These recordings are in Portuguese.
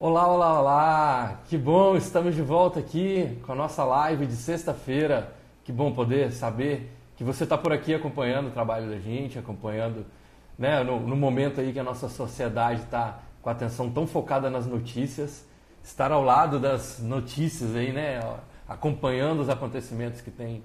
Olá, olá, olá! Que bom, estamos de volta aqui com a nossa live de sexta-feira. Que bom poder saber que você está por aqui acompanhando o trabalho da gente, acompanhando né, no, no momento aí que a nossa sociedade está com a atenção tão focada nas notícias, estar ao lado das notícias aí, né, acompanhando os acontecimentos que tem,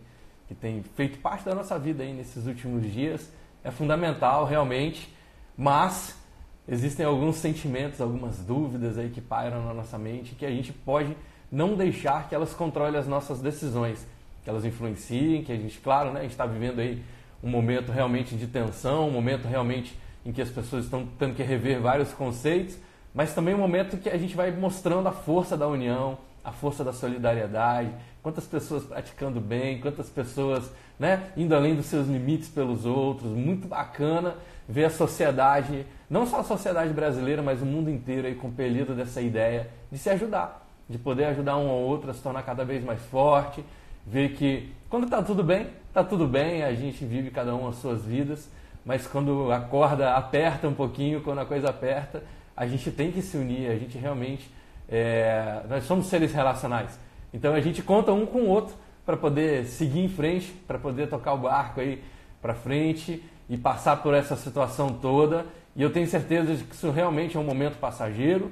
que tem feito parte da nossa vida aí nesses últimos dias é fundamental realmente, mas existem alguns sentimentos, algumas dúvidas aí que pairam na nossa mente que a gente pode não deixar que elas controlem as nossas decisões, que elas influenciem, que a gente, claro, né, a gente está vivendo aí um momento realmente de tensão, um momento realmente em que as pessoas estão tendo que rever vários conceitos, mas também um momento que a gente vai mostrando a força da união, a força da solidariedade, quantas pessoas praticando bem, quantas pessoas né, indo além dos seus limites pelos outros. Muito bacana ver a sociedade, não só a sociedade brasileira, mas o mundo inteiro aí compelido dessa ideia de se ajudar, de poder ajudar um ao outro a se tornar cada vez mais forte, ver que quando está tudo bem, está tudo bem, a gente vive cada um as suas vidas, mas quando a corda aperta um pouquinho, quando a coisa aperta, a gente tem que se unir, a gente realmente, é, nós somos seres relacionais, então a gente conta um com o outro para poder seguir em frente, para poder tocar o barco aí para frente e passar por essa situação toda. E eu tenho certeza de que isso realmente é um momento passageiro.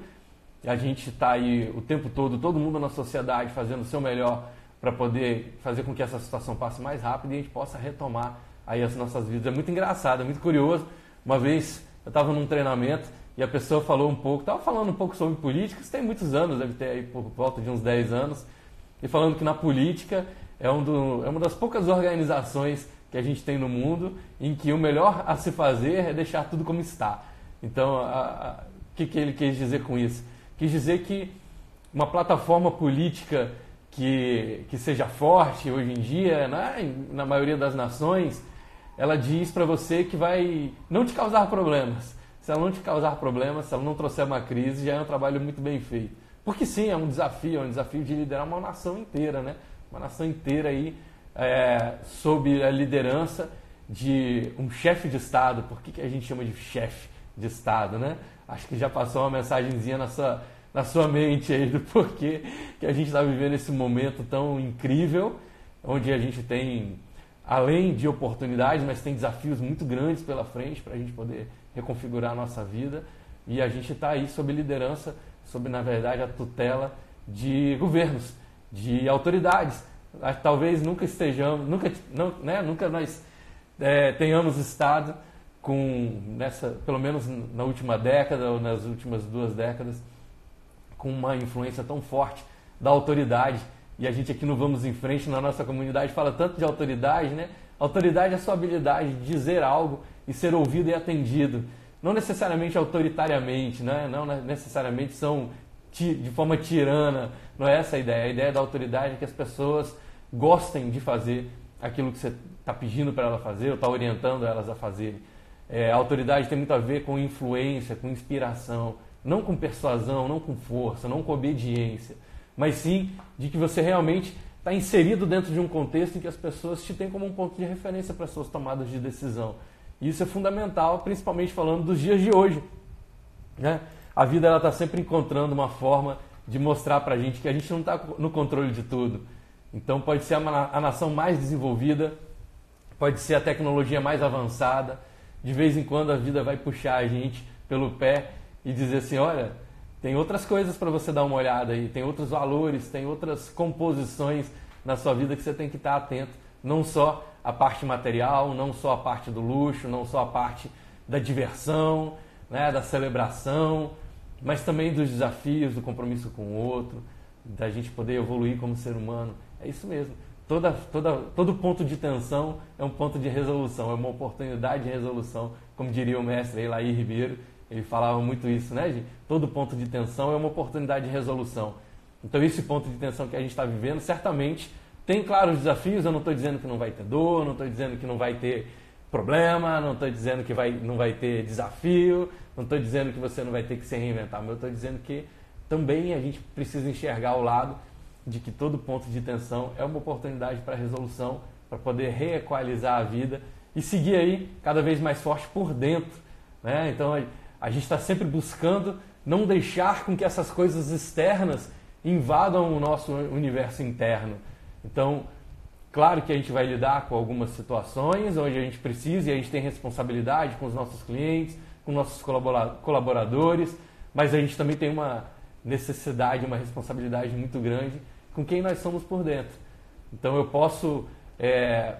A gente está aí o tempo todo, todo mundo na sociedade fazendo o seu melhor para poder fazer com que essa situação passe mais rápido e a gente possa retomar aí as nossas vidas. É muito engraçado, é muito curioso. Uma vez eu estava num treinamento e a pessoa falou um pouco, estava falando um pouco sobre política, isso tem muitos anos, deve ter aí por volta de uns 10 anos, e falando que na política é, um do, é uma das poucas organizações que a gente tem no mundo em que o melhor a se fazer é deixar tudo como está. Então, o que, que ele quis dizer com isso? Quis dizer que uma plataforma política que, que seja forte hoje em dia, né, na maioria das nações, ela diz para você que vai não te causar problemas. Se ela não te causar problemas, se ela não trouxer uma crise, já é um trabalho muito bem feito. Porque sim, é um desafio, é um desafio de liderar uma nação inteira, né? Uma nação inteira aí é, sob a liderança de um chefe de Estado. Por que, que a gente chama de chefe de Estado, né? Acho que já passou uma mensagenzinha na sua, na sua mente aí do porquê que a gente está vivendo esse momento tão incrível, onde a gente tem, além de oportunidades, mas tem desafios muito grandes pela frente para a gente poder reconfigurar a nossa vida. E a gente está aí sob liderança, sob, na verdade, a tutela de governos, de autoridades talvez nunca estejamos, nunca, não, né, nunca nós é, tenhamos estado com nessa, pelo menos na última década ou nas últimas duas décadas, com uma influência tão forte da autoridade. E a gente aqui no Vamos em Frente, na nossa comunidade, fala tanto de autoridade, né? Autoridade é a sua habilidade de dizer algo e ser ouvido e atendido. Não necessariamente autoritariamente, né? não necessariamente são de forma tirana. Não é essa a ideia. A ideia da autoridade é que as pessoas gostem de fazer aquilo que você está pedindo para ela fazer ou está orientando elas a fazer. É, a autoridade tem muito a ver com influência, com inspiração, não com persuasão, não com força, não com obediência, mas sim de que você realmente está inserido dentro de um contexto em que as pessoas te têm como um ponto de referência para suas tomadas de decisão. Isso é fundamental, principalmente falando dos dias de hoje. Né? A vida está sempre encontrando uma forma de mostrar para a gente que a gente não está no controle de tudo então pode ser a, nação mais desenvolvida, pode ser a tecnologia mais avançada. De vez em quando a vida vai puxar a gente pelo pé e dizer assim, olha, tem outras coisas para você dar uma olhada aí, tem outros valores, tem outras composições na sua vida que você tem que estar atento. Não só a parte material, não só a parte do luxo, não só a parte da diversão, né, da celebração, mas também dos desafios, do compromisso com o outro, da gente poder evoluir como ser humano. É isso mesmo. Toda, toda, todo ponto de tensão é um ponto de resolução, é uma oportunidade de resolução, como diria o mestre Elaí Ribeiro, ele falava muito isso, né, gente? Todo ponto de tensão é uma oportunidade de resolução. Então, esse ponto de tensão que a gente está vivendo, certamente tem, claro, os desafios. Eu não estou dizendo que não vai ter dor, não estou dizendo que não vai ter problema, não estou dizendo que vai, não vai ter desafio, não estou dizendo que você não vai ter que se reinventar, mas eu estou dizendo que também a gente precisa enxergar o lado de que todo ponto de tensão é uma oportunidade para resolução, para poder reequalizar a vida e seguir aí cada vez mais forte por dentro. Né? Então a gente está sempre buscando não deixar com que essas coisas externas invadam o nosso universo interno. Então, claro que a gente vai lidar com algumas situações onde a gente precisa e a gente tem responsabilidade com os nossos clientes, com nossos colaboradores, mas a gente também tem uma necessidade, uma responsabilidade muito grande com quem nós somos por dentro. Então eu posso é,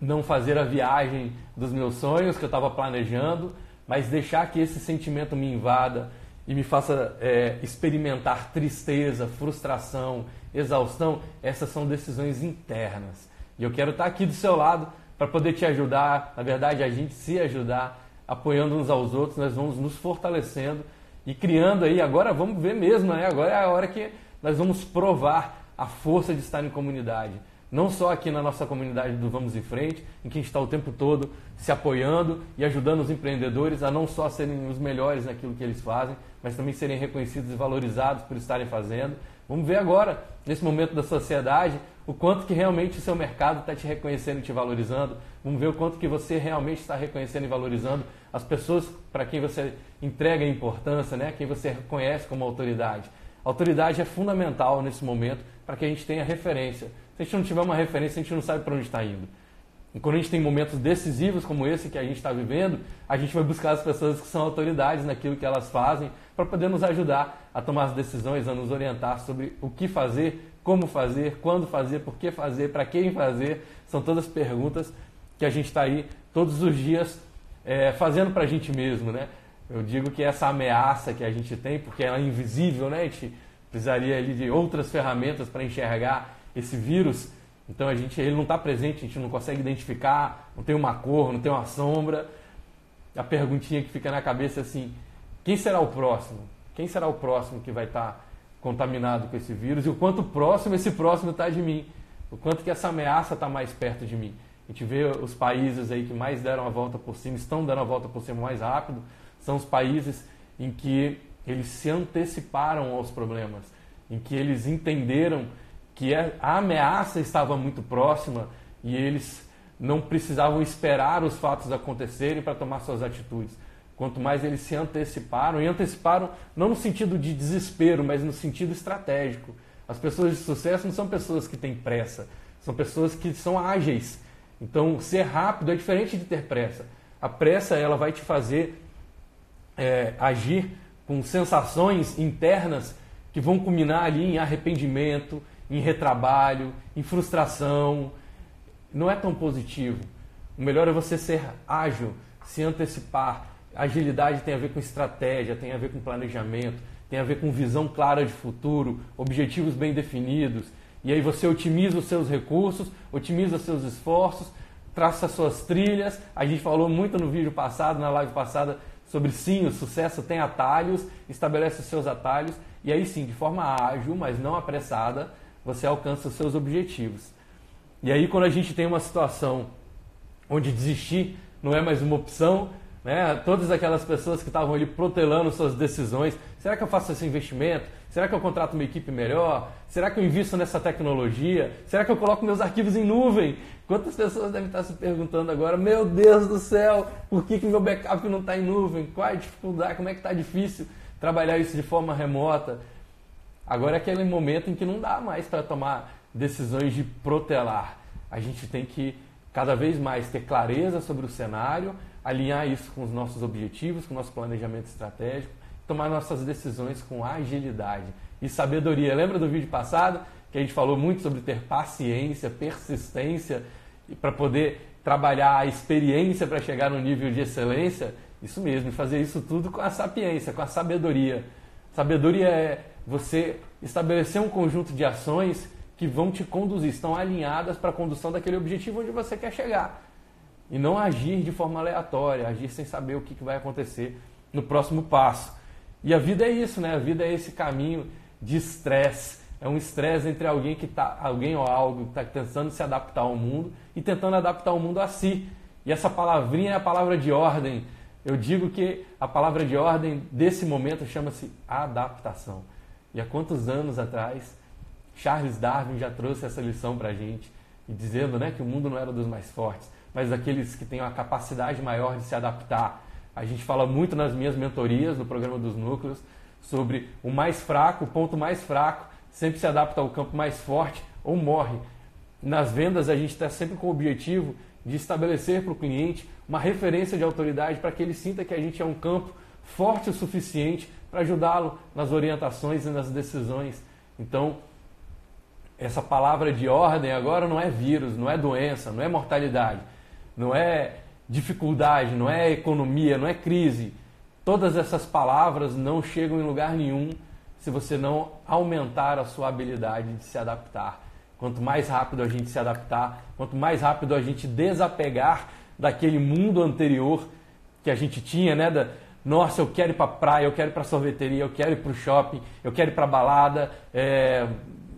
não fazer a viagem dos meus sonhos que eu estava planejando, mas deixar que esse sentimento me invada e me faça é, experimentar tristeza, frustração, exaustão, essas são decisões internas. E eu quero estar aqui do seu lado para poder te ajudar, na verdade, a gente se ajudar, apoiando uns aos outros, nós vamos nos fortalecendo e criando aí, agora vamos ver mesmo, né? agora é a hora que nós vamos provar a força de estar em comunidade. Não só aqui na nossa comunidade do Vamos em Frente, em que está o tempo todo se apoiando e ajudando os empreendedores a não só serem os melhores naquilo que eles fazem, mas também serem reconhecidos e valorizados por estarem fazendo. Vamos ver agora, nesse momento da sociedade, o quanto que realmente o seu mercado está te reconhecendo e te valorizando. Vamos ver o quanto que você realmente está reconhecendo e valorizando as pessoas para quem você entrega importância, né? quem você reconhece como autoridade. Autoridade é fundamental nesse momento para que a gente tenha referência. Se a gente não tiver uma referência, a gente não sabe para onde está indo. E quando a gente tem momentos decisivos como esse que a gente está vivendo, a gente vai buscar as pessoas que são autoridades naquilo que elas fazem para poder nos ajudar a tomar as decisões, a nos orientar sobre o que fazer, como fazer, quando fazer, por que fazer, para quem fazer. São todas perguntas que a gente está aí todos os dias é, fazendo para a gente mesmo, né? Eu digo que essa ameaça que a gente tem, porque ela é invisível, né? A gente precisaria ali de outras ferramentas para enxergar esse vírus. Então a gente, ele não está presente, a gente não consegue identificar, não tem uma cor, não tem uma sombra. A perguntinha que fica na cabeça é assim: quem será o próximo? Quem será o próximo que vai estar tá contaminado com esse vírus? E o quanto próximo esse próximo está de mim? O quanto que essa ameaça está mais perto de mim? A gente vê os países aí que mais deram a volta por cima, estão dando a volta por cima mais rápido, são os países em que eles se anteciparam aos problemas, em que eles entenderam que a ameaça estava muito próxima e eles não precisavam esperar os fatos acontecerem para tomar suas atitudes. Quanto mais eles se anteciparam, e anteciparam não no sentido de desespero, mas no sentido estratégico. As pessoas de sucesso não são pessoas que têm pressa, são pessoas que são ágeis, então, ser rápido é diferente de ter pressa. A pressa ela vai te fazer é, agir com sensações internas que vão culminar ali em arrependimento, em retrabalho, em frustração. Não é tão positivo. O melhor é você ser ágil, se antecipar. Agilidade tem a ver com estratégia, tem a ver com planejamento, tem a ver com visão clara de futuro, objetivos bem definidos. E aí você otimiza os seus recursos, otimiza os seus esforços, traça suas trilhas. A gente falou muito no vídeo passado, na live passada, sobre sim, o sucesso tem atalhos, estabelece os seus atalhos e aí sim, de forma ágil, mas não apressada, você alcança os seus objetivos. E aí quando a gente tem uma situação onde desistir não é mais uma opção, né? Todas aquelas pessoas que estavam ali protelando suas decisões, será que eu faço esse investimento? Será que eu contrato uma equipe melhor? Será que eu invisto nessa tecnologia? Será que eu coloco meus arquivos em nuvem? Quantas pessoas devem estar se perguntando agora, meu Deus do céu, por que, que meu backup não está em nuvem? Qual é a dificuldade? Como é que está difícil trabalhar isso de forma remota? Agora é aquele momento em que não dá mais para tomar decisões de protelar. A gente tem que cada vez mais ter clareza sobre o cenário, alinhar isso com os nossos objetivos, com o nosso planejamento estratégico tomar nossas decisões com agilidade e sabedoria. Lembra do vídeo passado que a gente falou muito sobre ter paciência, persistência para poder trabalhar a experiência para chegar no nível de excelência? Isso mesmo, fazer isso tudo com a sapiência, com a sabedoria. Sabedoria é você estabelecer um conjunto de ações que vão te conduzir, estão alinhadas para a condução daquele objetivo onde você quer chegar. E não agir de forma aleatória, agir sem saber o que vai acontecer no próximo passo. E a vida é isso, né? A vida é esse caminho de estresse. É um estresse entre alguém que tá, alguém ou algo que está tentando se adaptar ao mundo e tentando adaptar o mundo a si. E essa palavrinha é a palavra de ordem. Eu digo que a palavra de ordem desse momento chama-se adaptação. E há quantos anos atrás Charles Darwin já trouxe essa lição para a gente, dizendo né, que o mundo não era dos mais fortes, mas daqueles que têm uma capacidade maior de se adaptar A gente fala muito nas minhas mentorias, no programa dos núcleos, sobre o mais fraco, o ponto mais fraco, sempre se adapta ao campo mais forte ou morre. Nas vendas, a gente está sempre com o objetivo de estabelecer para o cliente uma referência de autoridade para que ele sinta que a gente é um campo forte o suficiente para ajudá-lo nas orientações e nas decisões. Então, essa palavra de ordem agora não é vírus, não é doença, não é mortalidade, não é dificuldade, não é economia, não é crise. Todas essas palavras não chegam em lugar nenhum se você não aumentar a sua habilidade de se adaptar. Quanto mais rápido a gente se adaptar, quanto mais rápido a gente desapegar daquele mundo anterior que a gente tinha, né? Da, nossa, eu quero ir para praia, eu quero ir para sorveteria, eu quero ir para o shopping, eu quero ir para balada, é,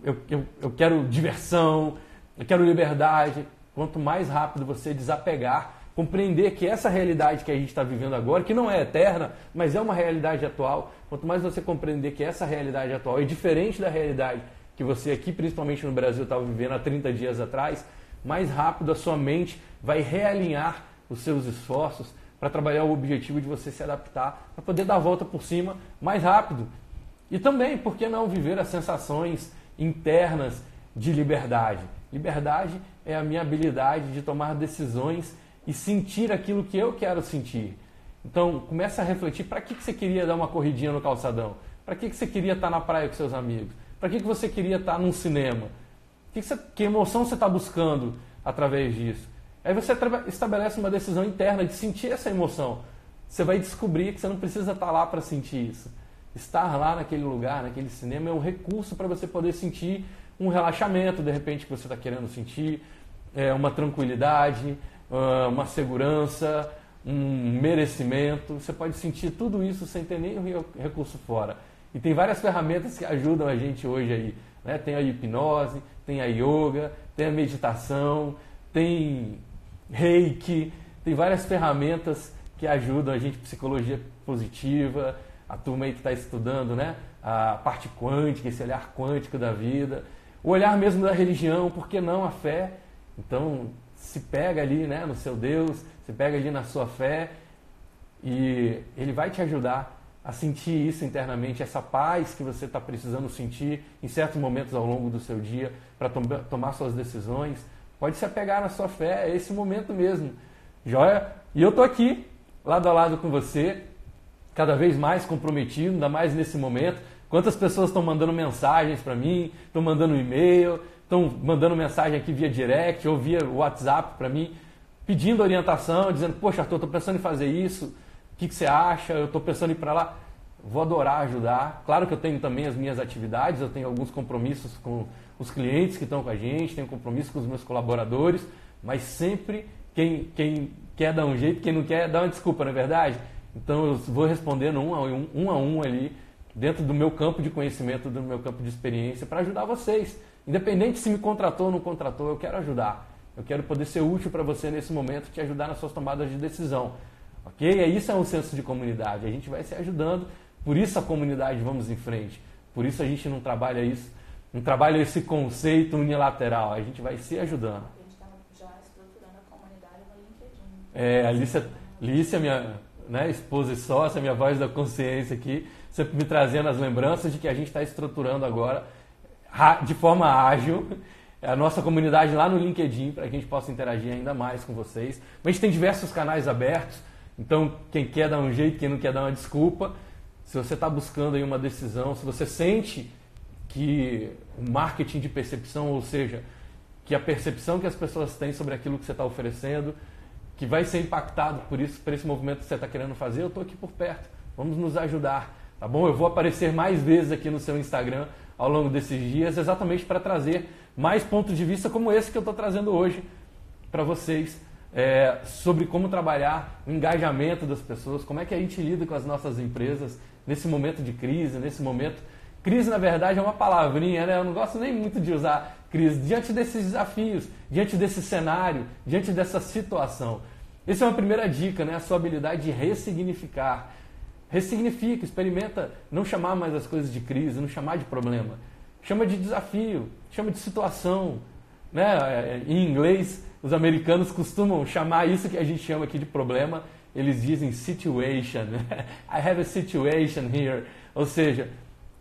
eu, eu, eu quero diversão, eu quero liberdade. Quanto mais rápido você desapegar, compreender que essa realidade que a gente está vivendo agora, que não é eterna, mas é uma realidade atual, quanto mais você compreender que essa realidade atual é diferente da realidade que você aqui, principalmente no Brasil, estava vivendo há 30 dias atrás, mais rápido a sua mente vai realinhar os seus esforços para trabalhar o objetivo de você se adaptar, para poder dar a volta por cima mais rápido. E também, por que não viver as sensações internas de liberdade. Liberdade é a minha habilidade de tomar decisões e sentir aquilo que eu quero sentir. Então, comece a refletir, para que, que você queria dar uma corridinha no calçadão? Para que, que você queria estar na praia com seus amigos? Para que, que você queria estar num cinema? Que, que, você, que emoção você está buscando através disso? Aí você estabelece uma decisão interna de sentir essa emoção. Você vai descobrir que você não precisa estar lá para sentir isso estar lá naquele lugar, naquele cinema, é um recurso para você poder sentir um relaxamento, de repente, que você está querendo sentir, é, uma tranquilidade, ah, uma segurança, um merecimento. Você pode sentir tudo isso sem ter nenhum recurso fora. E tem várias ferramentas que ajudam a gente hoje aí. Né? Tem a hipnose, tem a yoga, tem a meditação, tem reiki, tem várias ferramentas que ajudam a gente, psicologia positiva, a turma aí que está estudando né, a parte quântica, esse olhar quântico da vida, o olhar mesmo da religião, por que não a fé? Então, se pega ali né, no seu Deus, se pega ali na sua fé e ele vai te ajudar a sentir isso internamente, essa paz que você está precisando sentir em certos momentos ao longo do seu dia para tom tomar suas decisões. Pode se apegar na sua fé, é esse momento mesmo. Joia? E eu estou aqui, lado a lado com você, cada vez mais comprometido, ainda mais nesse momento. Quantas pessoas estão mandando mensagens para mim, estão mandando e-mail, estão mandando mensagem aqui via direct ou via WhatsApp para mim, pedindo orientação, dizendo: Poxa, Arthur, estou pensando em fazer isso, o que, que você acha? Eu estou pensando em ir para lá. Vou adorar ajudar. Claro que eu tenho também as minhas atividades, eu tenho alguns compromissos com os clientes que estão com a gente, tenho compromisso com os meus colaboradores, mas sempre quem, quem quer dar um jeito, quem não quer, dá uma desculpa, não é verdade? Então eu vou respondendo um a um, um, a um ali, dentro do meu campo de conhecimento, do meu campo de experiência, para ajudar vocês. Independente se me contratou ou não contratou, eu quero ajudar. Eu quero poder ser útil para você nesse momento, te ajudar nas suas tomadas de decisão. Ok? E isso é um senso de comunidade. A gente vai se ajudando, por isso a comunidade vamos em frente. Por isso a gente não trabalha isso, não trabalha esse conceito unilateral. A gente vai se ajudando. A gente está já estruturando a comunidade no LinkedIn. É, a Lícia, Lícia minha né, esposa e sócia, minha voz da consciência aqui, sempre me trazendo as lembranças de que a gente está estruturando agora de forma ágil a nossa comunidade lá no LinkedIn para que a gente possa interagir ainda mais com vocês. Mas a gente tem diversos canais abertos, então quem quer dar um jeito, quem não quer dar uma desculpa, se você está buscando aí uma decisão, se você sente que o marketing de percepção, ou seja, que a percepção que as pessoas têm sobre aquilo que você está oferecendo que vai ser impactado por isso, por esse movimento que você está querendo fazer, eu estou aqui por perto. Vamos nos ajudar, tá bom? Eu vou aparecer mais vezes aqui no seu Instagram ao longo desses dias, exatamente para trazer mais pontos de vista como esse que eu estou trazendo hoje para vocês, é, sobre como trabalhar o engajamento das pessoas, como é que a gente lida com as nossas empresas nesse momento de crise, nesse momento. Crise, na verdade, é uma palavrinha, né? Eu não gosto nem muito de usar crise, diante desses desafios, diante desse cenário, diante dessa situação. Essa é uma primeira dica, né? a sua habilidade de ressignificar. Ressignifica, experimenta não chamar mais as coisas de crise, não chamar de problema. Chama de desafio, chama de situação. Né? É, em inglês, os americanos costumam chamar isso que a gente chama aqui de problema eles dizem situation. I have a situation here. Ou seja,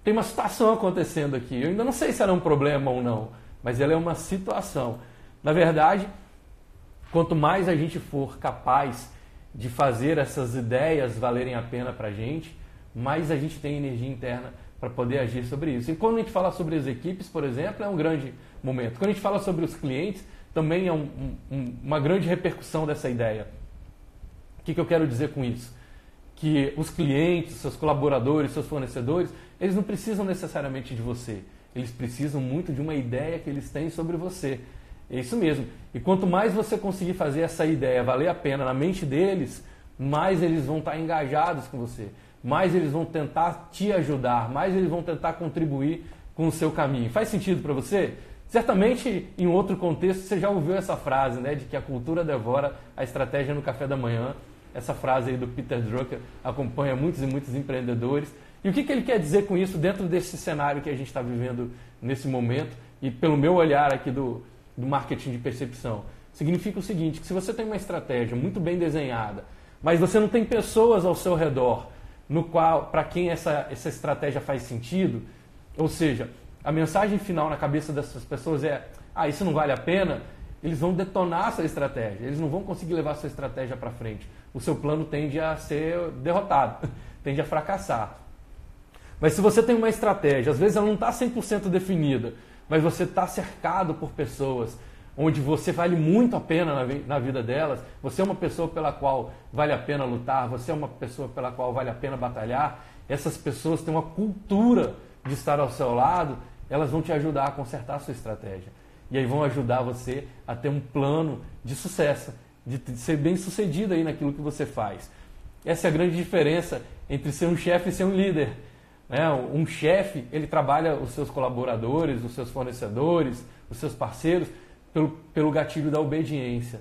tem uma situação acontecendo aqui. Eu ainda não sei se era um problema ou não, mas ela é uma situação. Na verdade, quanto mais a gente for capaz de fazer essas ideias valerem a pena para a gente, mais a gente tem energia interna para poder agir sobre isso. E quando a gente fala sobre as equipes, por exemplo, é um grande momento. Quando a gente fala sobre os clientes, também é um, um, uma grande repercussão dessa ideia. O que, que eu quero dizer com isso? Que os clientes, seus colaboradores, seus fornecedores, eles não precisam necessariamente de você. Eles precisam muito de uma ideia que eles têm sobre você. É isso mesmo. E quanto mais você conseguir fazer essa ideia valer a pena na mente deles, mais eles vão estar engajados com você mais eles vão tentar te ajudar, mais eles vão tentar contribuir com o seu caminho. Faz sentido para você? Certamente, em outro contexto, você já ouviu essa frase, né, de que a cultura devora a estratégia no café da manhã. Essa frase aí do Peter Drucker acompanha muitos e muitos empreendedores. E o que, que ele quer dizer com isso dentro desse cenário que a gente está vivendo nesse momento e pelo meu olhar aqui do, do marketing de percepção? Significa o seguinte, que se você tem uma estratégia muito bem desenhada, mas você não tem pessoas ao seu redor no qual, para quem essa, essa estratégia faz sentido, ou seja, a mensagem final na cabeça dessas pessoas é: ah, isso não vale a pena, eles vão detonar a sua estratégia, eles não vão conseguir levar a sua estratégia para frente. O seu plano tende a ser derrotado, tende a fracassar. Mas se você tem uma estratégia, às vezes ela não está 100% definida, mas você está cercado por pessoas onde você vale muito a pena na, vida delas, você é uma pessoa pela qual vale a pena lutar, você é uma pessoa pela qual vale a pena batalhar, essas pessoas têm uma cultura de estar ao seu lado, elas vão te ajudar a consertar a sua estratégia. E aí vão ajudar você a ter um plano de sucesso, de ser bem sucedido aí naquilo que você faz. Essa é a grande diferença entre ser um chefe e ser um líder. Né? Um chefe, ele trabalha os seus colaboradores, os seus fornecedores, os seus parceiros, pelo, pelo gatilho da obediência.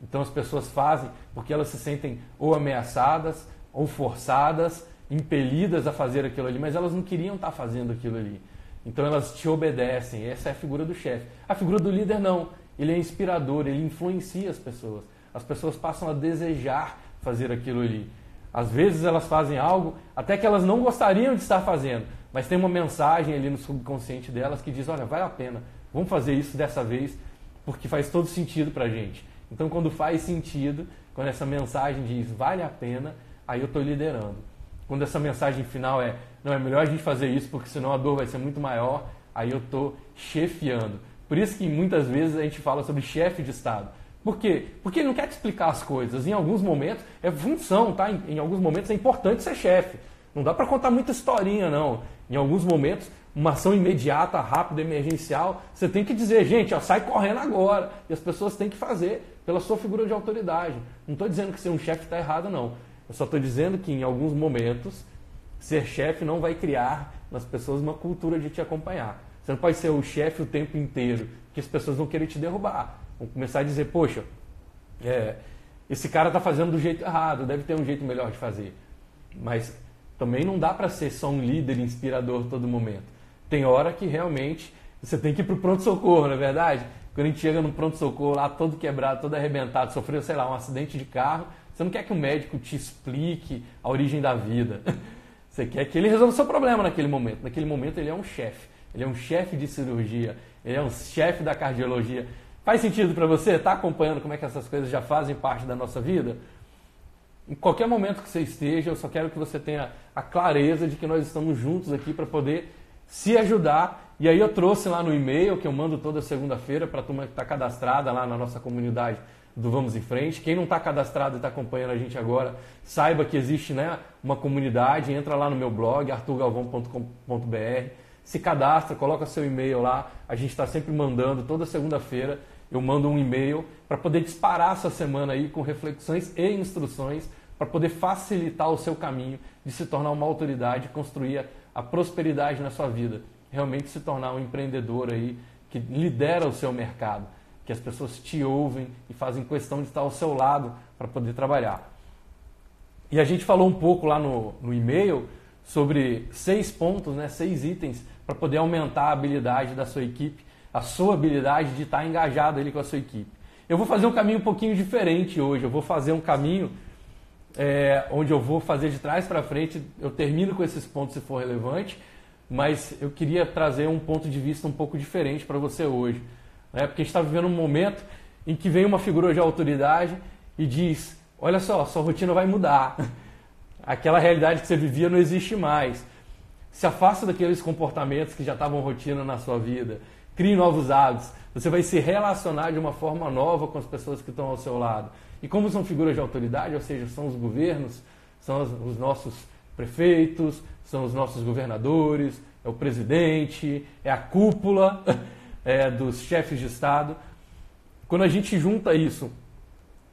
Então as pessoas fazem porque elas se sentem ou ameaçadas, ou forçadas, impelidas a fazer aquilo ali, mas elas não queriam estar fazendo aquilo ali. Então elas te obedecem. Essa é a figura do chefe. A figura do líder não. Ele é inspirador, ele influencia as pessoas. As pessoas passam a desejar fazer aquilo ali. Às vezes elas fazem algo até que elas não gostariam de estar fazendo, mas tem uma mensagem ali no subconsciente delas que diz: olha, vale a pena, vamos fazer isso dessa vez, porque faz todo sentido para gente. Então, quando faz sentido, quando essa mensagem diz vale a pena, aí eu estou liderando. Quando essa mensagem final é não, é melhor a gente fazer isso porque senão a dor vai ser muito maior, aí eu estou chefiando. Por isso que muitas vezes a gente fala sobre chefe de Estado. Por quê? Porque ele não quer te explicar as coisas. Em alguns momentos é função, tá? Em, em alguns momentos é importante ser chefe. Não dá para contar muita historinha, não. Em alguns momentos uma ação imediata, rápida, emergencial, você tem que dizer, gente, ó, sai correndo agora. E as pessoas têm que fazer pela sua figura de autoridade. Não estou dizendo que ser um chefe está errado, não. Eu só estou dizendo que em alguns momentos ser chefe não vai criar nas pessoas uma cultura de te acompanhar. Você não pode ser o chefe o tempo inteiro, que as pessoas vão querer te derrubar. Vão começar a dizer, poxa, é, esse cara está fazendo do jeito errado, deve ter um jeito melhor de fazer. Mas também não dá para ser só um líder inspirador todo momento. Tem hora que realmente você tem que ir para o pronto-socorro, não é verdade? Quando a gente chega no pronto-socorro lá todo quebrado, todo arrebentado, sofreu, sei lá, um acidente de carro, você não quer que o médico te explique a origem da vida. Você quer que ele resolva o seu problema naquele momento. Naquele momento ele é um chefe. Ele é um chefe de cirurgia. Ele é um chefe da cardiologia. Faz sentido para você? Está acompanhando como é que essas coisas já fazem parte da nossa vida? Em qualquer momento que você esteja, eu só quero que você tenha a clareza de que nós estamos juntos aqui para poder se ajudar. E aí eu trouxe lá no e-mail, que eu mando toda segunda-feira para a turma que está cadastrada lá na nossa comunidade do Vamos em Frente. Quem não está cadastrado e está acompanhando a gente agora, saiba que existe né, uma comunidade, entra lá no meu blog, arturgalvão.com.br, se cadastra, coloca seu e-mail lá, a gente está sempre mandando, toda segunda-feira eu mando um e-mail para poder disparar essa semana aí com reflexões e instruções para poder facilitar o seu caminho de se tornar uma autoridade, construir a prosperidade na sua vida, realmente se tornar um empreendedor aí que lidera o seu mercado, que as pessoas te ouvem e fazem questão de estar ao seu lado para poder trabalhar. E a gente falou um pouco lá no, no e-mail sobre seis pontos, né, seis itens para poder aumentar a habilidade da sua equipe, a sua habilidade de estar engajado ali com a sua equipe. Eu vou fazer um caminho um pouquinho diferente hoje, eu vou fazer um caminho é, onde eu vou fazer de trás para frente. Eu termino com esses pontos se for relevante, mas eu queria trazer um ponto de vista um pouco diferente para você hoje. Né? Porque a gente está vivendo um momento em que vem uma figura de autoridade e diz: Olha só, sua rotina vai mudar. Aquela realidade que você vivia não existe mais. Se afasta daqueles comportamentos que já estavam rotina na sua vida. Crie novos hábitos. Você vai se relacionar de uma forma nova com as pessoas que estão ao seu lado. E como são figuras de autoridade, ou seja, são os governos, são os nossos prefeitos, são os nossos governadores, é o presidente, é a cúpula é, dos chefes de Estado. Quando a gente junta isso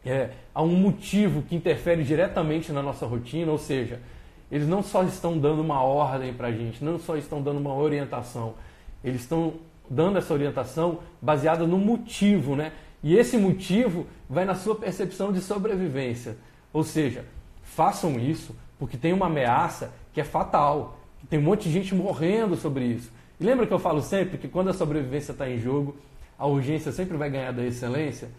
é, a um motivo que interfere diretamente na nossa rotina, ou seja, eles não só estão dando uma ordem para a gente, não só estão dando uma orientação, eles estão dando essa orientação baseada no motivo, né? E esse motivo vai na sua percepção de sobrevivência. Ou seja, façam isso porque tem uma ameaça que é fatal, tem um monte de gente morrendo sobre isso. E lembra que eu falo sempre que quando a sobrevivência está em jogo, a urgência sempre vai ganhar da excelência?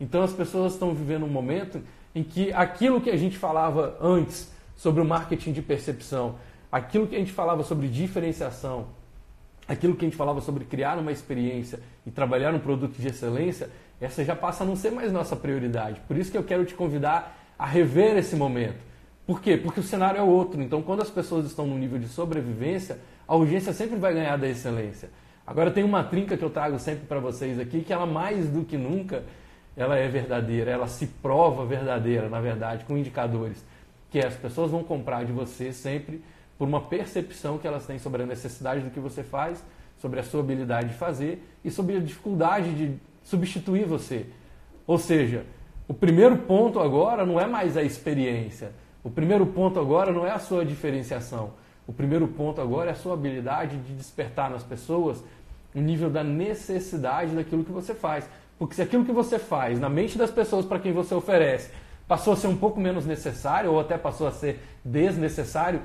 Então as pessoas estão vivendo um momento em que aquilo que a gente falava antes sobre o marketing de percepção, aquilo que a gente falava sobre diferenciação, aquilo que a gente falava sobre criar uma experiência e trabalhar um produto de excelência, essa já passa a não ser mais nossa prioridade. Por isso que eu quero te convidar a rever esse momento. Por quê? Porque o cenário é outro. Então, quando as pessoas estão no nível de sobrevivência, a urgência sempre vai ganhar da excelência. Agora, tem uma trinca que eu trago sempre para vocês aqui, que ela mais do que nunca, ela é verdadeira, ela se prova verdadeira, na verdade, com indicadores. Que é, as pessoas vão comprar de você sempre por uma percepção que elas têm sobre a necessidade do que você faz, sobre a sua habilidade de fazer e sobre a dificuldade de substituir você. Ou seja, o primeiro ponto agora não é mais a experiência. O primeiro ponto agora não é a sua diferenciação. O primeiro ponto agora é a sua habilidade de despertar nas pessoas o nível da necessidade daquilo que você faz. Porque se aquilo que você faz na mente das pessoas para quem você oferece passou a ser um pouco menos necessário ou até passou a ser desnecessário,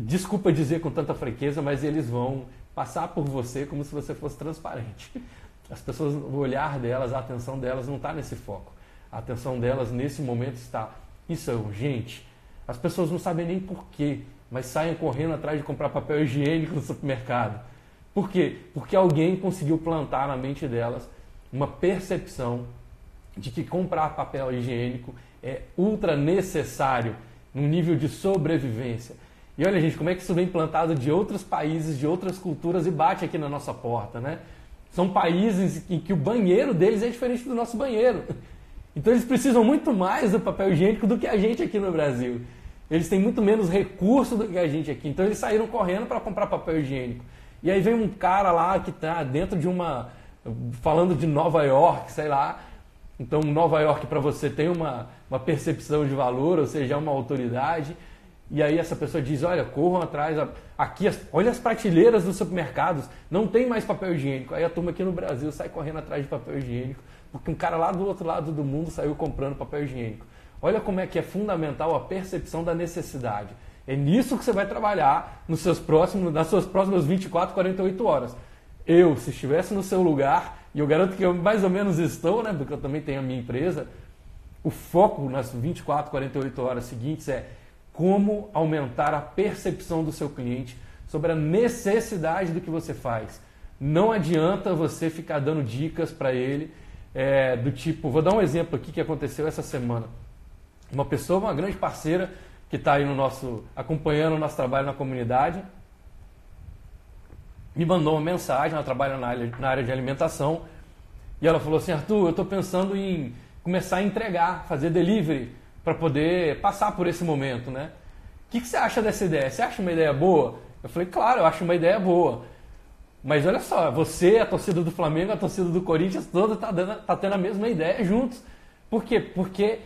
desculpa dizer com tanta franqueza, mas eles vão passar por você como se você fosse transparente. As pessoas, o olhar delas, a atenção delas não está nesse foco. A atenção delas nesse momento está: isso é urgente. As pessoas não sabem nem porquê, mas saem correndo atrás de comprar papel higiênico no supermercado. Por quê? Porque alguém conseguiu plantar na mente delas uma percepção de que comprar papel higiênico é ultra necessário num nível de sobrevivência. E olha, gente, como é que isso vem plantado de outros países, de outras culturas e bate aqui na nossa porta, né? São países em que o banheiro deles é diferente do nosso banheiro. Então eles precisam muito mais do papel higiênico do que a gente aqui no Brasil. Eles têm muito menos recurso do que a gente aqui. Então eles saíram correndo para comprar papel higiênico. E aí vem um cara lá que está dentro de uma. falando de Nova York, sei lá. Então Nova York para você tem uma, uma percepção de valor, ou seja, é uma autoridade. E aí essa pessoa diz, olha, corram atrás, aqui, olha as prateleiras dos supermercados, não tem mais papel higiênico. Aí a turma aqui no Brasil sai correndo atrás de papel higiênico, porque um cara lá do outro lado do mundo saiu comprando papel higiênico. Olha como é que é fundamental a percepção da necessidade. É nisso que você vai trabalhar nos seus próximos, nas suas próximas 24, 48 horas. Eu, se estivesse no seu lugar, e eu garanto que eu mais ou menos estou, né, porque eu também tenho a minha empresa, o foco nas 24, 48 horas seguintes é como aumentar a percepção do seu cliente sobre a necessidade do que você faz. Não adianta você ficar dando dicas para ele é, do tipo, vou dar um exemplo aqui que aconteceu essa semana. Uma pessoa, uma grande parceira que está aí no nosso, acompanhando o nosso trabalho na comunidade, me mandou uma mensagem, ela trabalha na área, na área de alimentação, e ela falou assim, Arthur, eu estou pensando em começar a entregar, fazer delivery para poder passar por esse momento, né? O que, que, você acha dessa ideia? Você acha uma ideia boa? Eu falei, claro, eu acho uma ideia boa. Mas olha só, você, a torcida do Flamengo, a torcida do Corinthians, toda tá, dando, tá tendo a mesma ideia juntos. Por quê? Porque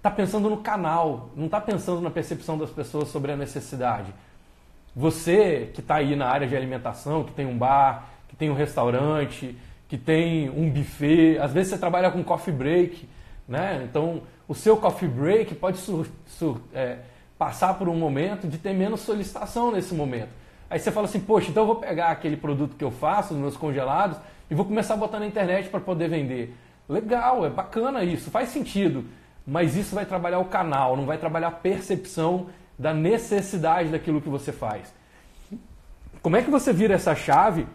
tá pensando no canal, não tá pensando na percepção das pessoas sobre a necessidade. Você que está aí na área de alimentação, que tem um bar, que tem um restaurante, que tem um buffet, às vezes você trabalha com coffee break, né? Então o seu coffee break pode sur, sur, é, passar por um momento de ter menos solicitação nesse momento. Aí você fala assim, poxa, então eu vou pegar aquele produto que eu faço, os meus congelados, e vou começar a botar na internet para poder vender. Legal, é bacana isso, faz sentido. mas isso vai trabalhar o canal, não vai trabalhar a percepção da necessidade daquilo que você faz. Como é que você vira essa chave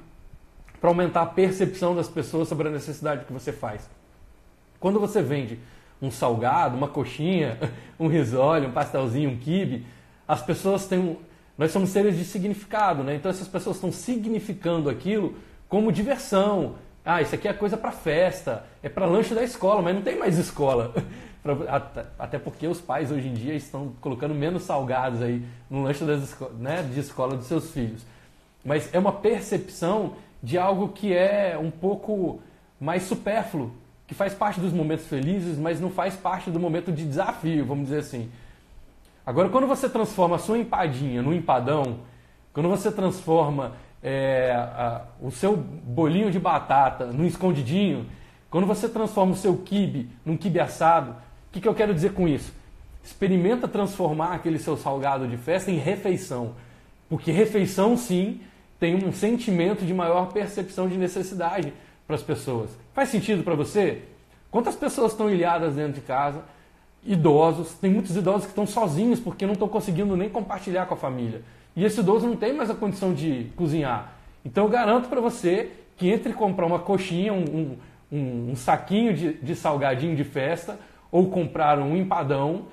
para aumentar a percepção das pessoas sobre a necessidade que você faz? Quando você vende um salgado, uma coxinha, um risole, um pastelzinho, um quibe, as pessoas têm um... Nós somos seres de significado, né? Então essas pessoas estão significando aquilo como diversão. Ah, isso aqui é coisa para festa, é para lanche da escola, mas não tem mais escola. Até porque os pais hoje em dia estão colocando menos salgados aí no lanche das, né, de escola dos seus filhos. Mas é uma percepção de algo que é um pouco mais supérfluo, que faz parte dos momentos felizes, mas não faz parte do momento de desafio, vamos dizer assim. Agora, quando você transforma a sua empadinha no empadão, quando você transforma é, a, o seu bolinho de batata num escondidinho, quando você transforma o seu quibe num quibe assado, o que, que eu quero dizer com isso? Experimenta transformar aquele seu salgado de festa em refeição. Porque refeição, sim, tem um sentimento de maior percepção de necessidade para as pessoas. Faz sentido para você? Quantas pessoas estão ilhadas dentro de casa? Idosos, tem muitos idosos que estão sozinhos porque não estão conseguindo nem compartilhar com a família. E esse idoso não tem mais a condição de cozinhar. Então eu garanto para você que entre comprar uma coxinha, um, um, um saquinho de, de salgadinho de festa, ou comprar um empadão,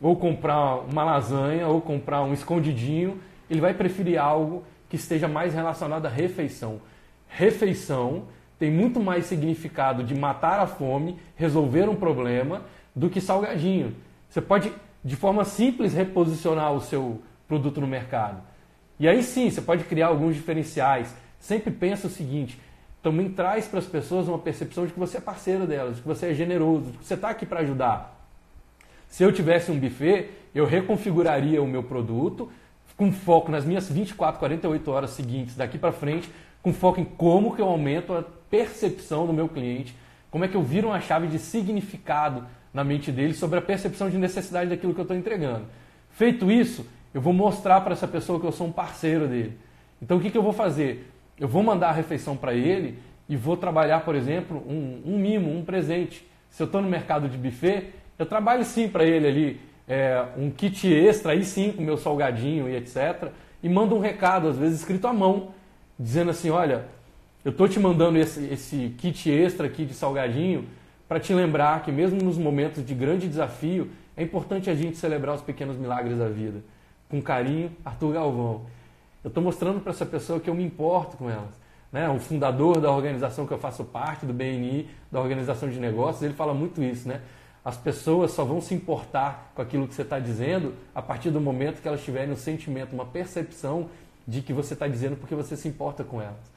ou comprar uma lasanha, ou comprar um escondidinho, ele vai preferir algo que esteja mais relacionado à refeição. Refeição tem muito mais significado de matar a fome, resolver um problema, do que salgadinho. Você pode, de forma simples, reposicionar o seu produto no mercado. E aí sim, você pode criar alguns diferenciais. Sempre pensa o seguinte: também traz para as pessoas uma percepção de que você é parceiro delas, de que você é generoso, de que você está aqui para ajudar. Se eu tivesse um buffet, eu reconfiguraria o meu produto com foco nas minhas 24, 48 horas seguintes daqui para frente, com foco em como que eu aumento a percepção do meu cliente, como é que eu viro uma chave de significado na mente dele sobre a percepção de necessidade daquilo que eu estou entregando. Feito isso, eu vou mostrar para essa pessoa que eu sou um parceiro dele. Então o que, que eu vou fazer? Eu vou mandar a refeição para ele e vou trabalhar, por exemplo, um, um mimo, um presente. Se eu estou no mercado de buffet, eu trabalho sim para ele ali é, um kit extra, aí sim, com meu salgadinho e etc. E mando um recado, às vezes escrito à mão, dizendo assim: olha, eu estou te mandando esse, esse kit extra aqui de salgadinho para te lembrar que, mesmo nos momentos de grande desafio, é importante a gente celebrar os pequenos milagres da vida. Com carinho, Arthur Galvão. Eu estou mostrando para essa pessoa que eu me importo com elas. Né? O fundador da organização que eu faço parte, do BNI, da Organização de Negócios, ele fala muito isso. Né? As pessoas só vão se importar com aquilo que você está dizendo a partir do momento que elas tiverem um sentimento, uma percepção de que você está dizendo porque você se importa com elas.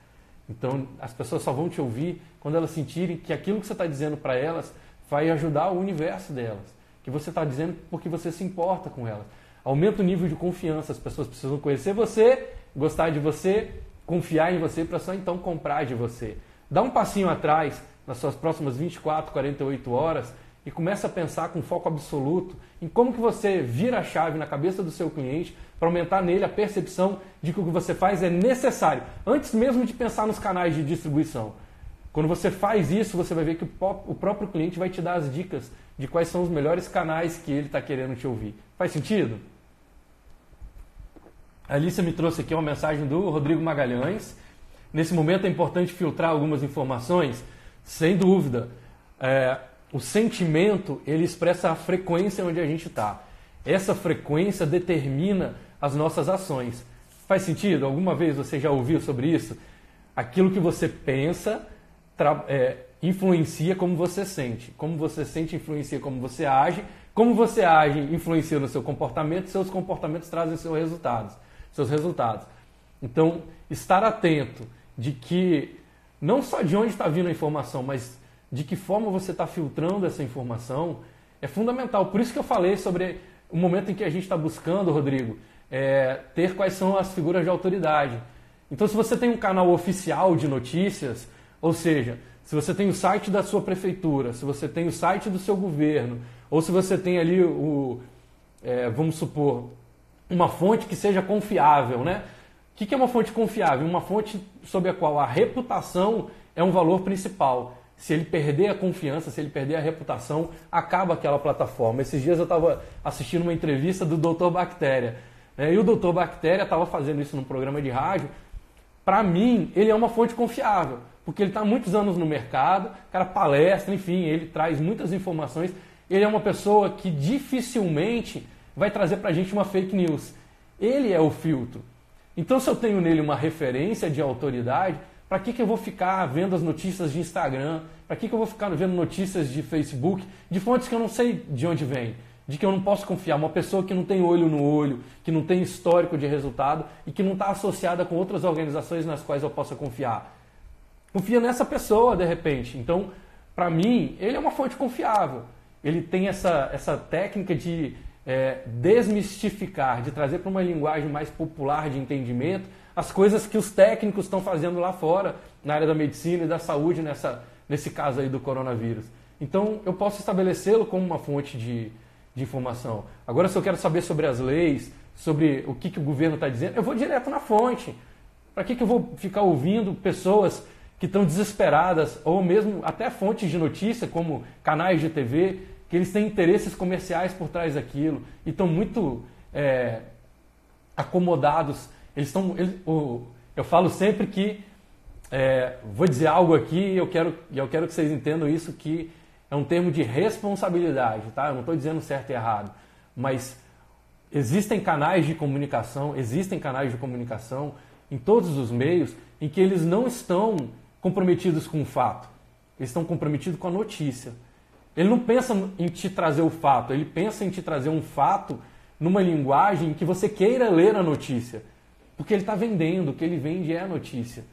Então, as pessoas só vão te ouvir quando elas sentirem que aquilo que você está dizendo para elas vai ajudar o universo delas. Que você está dizendo porque você se importa com elas. Aumenta o nível de confiança. As pessoas precisam conhecer você, gostar de você, confiar em você para só então comprar de você. Dá um passinho atrás nas suas próximas 24, 48 horas e começa a pensar com foco absoluto em como que você vira a chave na cabeça do seu cliente para aumentar nele a percepção de que o que você faz é necessário, antes mesmo de pensar nos canais de distribuição. Quando você faz isso, você vai ver que o próprio cliente vai te dar as dicas de quais são os melhores canais que ele está querendo te ouvir. Faz sentido? A Alicia me trouxe aqui uma mensagem do Rodrigo Magalhães. Nesse momento é importante filtrar algumas informações? Sem dúvida. É, o sentimento ele expressa a frequência onde a gente está. Essa frequência determina as nossas ações. Faz sentido? Alguma vez você já ouviu sobre isso? Aquilo que você pensa é, influencia como você sente. Como você sente influencia como você age. Como você age influencia no seu comportamento. Seus comportamentos trazem seus resultados. Seus resultados. Então, estar atento de que não só de onde está vindo a informação, mas de que forma você está filtrando essa informação é fundamental. Por isso que eu falei sobre o momento em que a gente está buscando, Rodrigo, é, ter quais são as figuras de autoridade. Então, se você tem um canal oficial de notícias, ou seja, se você tem o site da sua prefeitura, se você tem o site do seu governo, ou se você tem ali o, é, vamos supor, uma fonte que seja confiável, né? O que é uma fonte confiável? Uma fonte sobre a qual a reputação é um valor principal. Se ele perder a confiança, se ele perder a reputação, acaba aquela plataforma. Esses dias eu estava assistindo uma entrevista do Dr. Bactéria. Né? E o Dr. Bactéria estava fazendo isso num programa de rádio. Para mim, ele é uma fonte confiável, porque ele está muitos anos no mercado, cara palestra, enfim, ele traz muitas informações. Ele é uma pessoa que dificilmente vai trazer para a gente uma fake news. Ele é o filtro. Então, se eu tenho nele uma referência de autoridade, para que, que eu vou ficar vendo as notícias de Instagram? Para que, que eu vou ficar vendo notícias de Facebook, de fontes que eu não sei de onde vem? De que eu não posso confiar. Uma pessoa que não tem olho no olho, que não tem histórico de resultado e que não está associada com outras organizações nas quais eu possa confiar. Confia nessa pessoa, de repente. Então, para mim, ele é uma fonte confiável. Ele tem essa, essa técnica de é, desmistificar, de trazer para uma linguagem mais popular de entendimento as coisas que os técnicos estão fazendo lá fora, na área da medicina e da saúde, nessa, nesse caso aí do coronavírus. Então, eu posso estabelecê-lo como uma fonte de, de informação. Agora, se eu quero saber sobre as leis, sobre o que, que o governo está dizendo, eu vou direto na fonte. Para que, que eu vou ficar ouvindo pessoas que estão desesperadas, ou mesmo até fontes de notícia, como canais de TV, que eles têm interesses comerciais por trás daquilo e estão muito é, acomodados. Eles estão, eu falo sempre que é, vou dizer algo aqui eu quero, eu quero que vocês entendam isso que é um termo de responsabilidade, tá? Eu não estou dizendo certo e errado, mas existem canais de comunicação, existem canais de comunicação em todos os meios em que eles não estão comprometidos com o fato, eles estão comprometidos com a notícia. Ele não pensa em te trazer o fato, ele pensa em te trazer um fato numa linguagem que você queira ler a notícia. Porque ele está vendendo, o que ele vende é a notícia.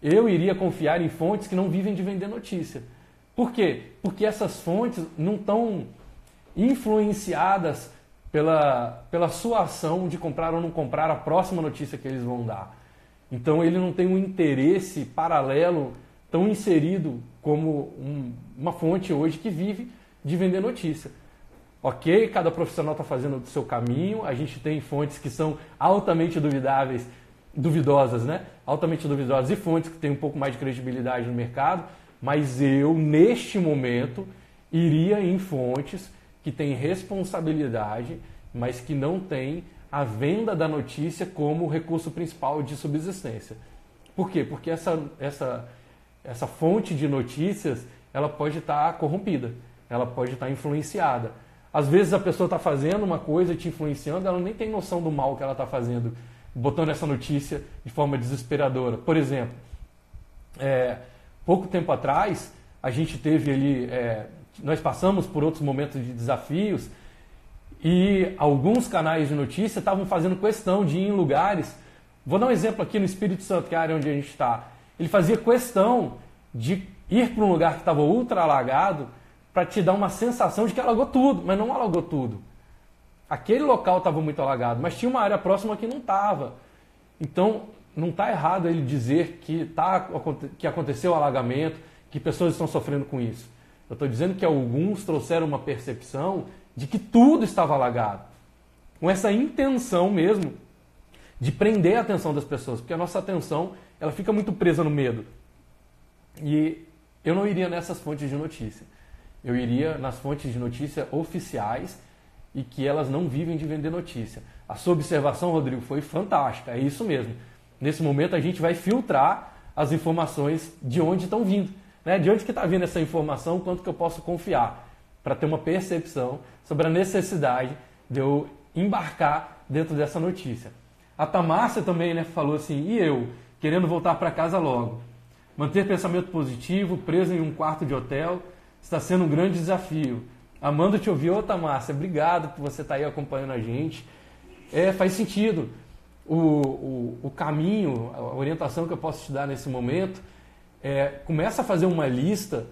Eu iria confiar em fontes que não vivem de vender notícia. Por quê? Porque essas fontes não estão influenciadas pela, pela sua ação de comprar ou não comprar a próxima notícia que eles vão dar. Então ele não tem um interesse paralelo tão inserido como um, uma fonte hoje que vive de vender notícia. Ok, cada profissional está fazendo o seu caminho, a gente tem fontes que são altamente duvidáveis, duvidosas, né? Altamente duvidosas e fontes que têm um pouco mais de credibilidade no mercado, mas eu, neste momento, iria em fontes que têm responsabilidade, mas que não têm a venda da notícia como recurso principal de subsistência. Por quê? Porque essa, essa, essa fonte de notícias ela pode estar corrompida, ela pode estar influenciada. Às vezes a pessoa está fazendo uma coisa te influenciando, ela nem tem noção do mal que ela está fazendo, botando essa notícia de forma desesperadora. Por exemplo, é, pouco tempo atrás, a gente teve ali, é, nós passamos por outros momentos de desafios e alguns canais de notícia estavam fazendo questão de ir em lugares. Vou dar um exemplo aqui no Espírito Santo, que é a área onde a gente está. Ele fazia questão de ir para um lugar que estava ultra alagado para te dar uma sensação de que alagou tudo, mas não alagou tudo. Aquele local estava muito alagado, mas tinha uma área próxima que não estava. Então, não está errado ele dizer que, tá, que aconteceu alagamento, que pessoas estão sofrendo com isso. Eu estou dizendo que alguns trouxeram uma percepção de que tudo estava alagado. Com essa intenção mesmo de prender a atenção das pessoas, porque a nossa atenção ela fica muito presa no medo. E eu não iria nessas fontes de notícia. Eu iria nas fontes de notícia oficiais e que elas não vivem de vender notícia. A sua observação, Rodrigo, foi fantástica. É isso mesmo. Nesse momento a gente vai filtrar as informações de onde estão vindo. Né? De onde que está vindo essa informação, quanto que eu posso confiar, para ter uma percepção sobre a necessidade de eu embarcar dentro dessa notícia. A Tamácia também né, falou assim, e eu, querendo voltar para casa logo. Manter pensamento positivo, preso em um quarto de hotel, está sendo um grande desafio. Amanda te ouviu, Ô Márcia, obrigado por você estar tá aí acompanhando a gente. É, faz sentido. O, o, o, caminho, a orientação que eu posso te dar nesse momento é começa a fazer uma lista,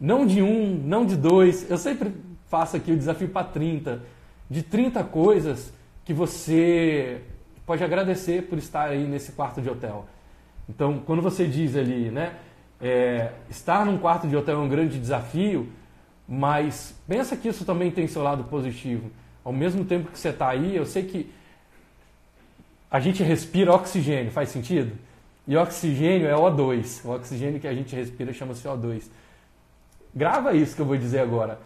não de um, não de dois. Eu sempre faço aqui o desafio para 30, de 30 coisas que você pode agradecer por estar aí nesse quarto de hotel. Então, quando você diz ali, né, é, estar num quarto de hotel é um grande desafio, mas pensa que isso também tem seu lado positivo. Ao mesmo tempo que você está aí, eu sei que a gente respira oxigênio, faz sentido? E oxigênio é O2. O oxigênio que a gente respira chama-se O2. grava isso que eu vou dizer agora.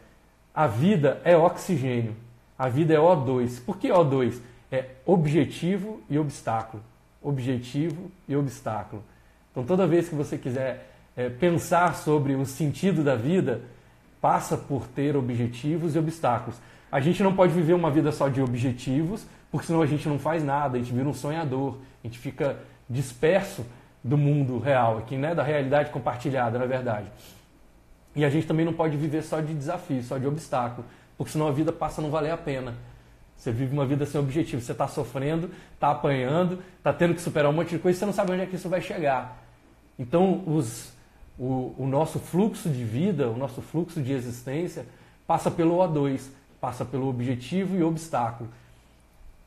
A vida é oxigênio. A vida é O2. Por que O2? É objetivo e obstáculo. Objetivo e obstáculo. Então, toda vez que você quiser é, pensar sobre o sentido da vida, passa por ter objetivos e obstáculos. A gente não pode viver uma vida só de objetivos, porque senão a gente não faz nada, a gente vira um sonhador, a gente fica disperso do mundo real, aqui, né, da realidade compartilhada, na verdade. E a gente também não pode viver só de desafio, só de obstáculo, porque senão a vida passa a não valer a pena. Você vive uma vida sem objetivo, você está sofrendo, está apanhando, está tendo que superar um monte de coisa você não sabe onde é que isso vai chegar. Então, os, o, o nosso fluxo de vida, o nosso fluxo de existência, passa pelo O2, passa pelo objetivo e obstáculo.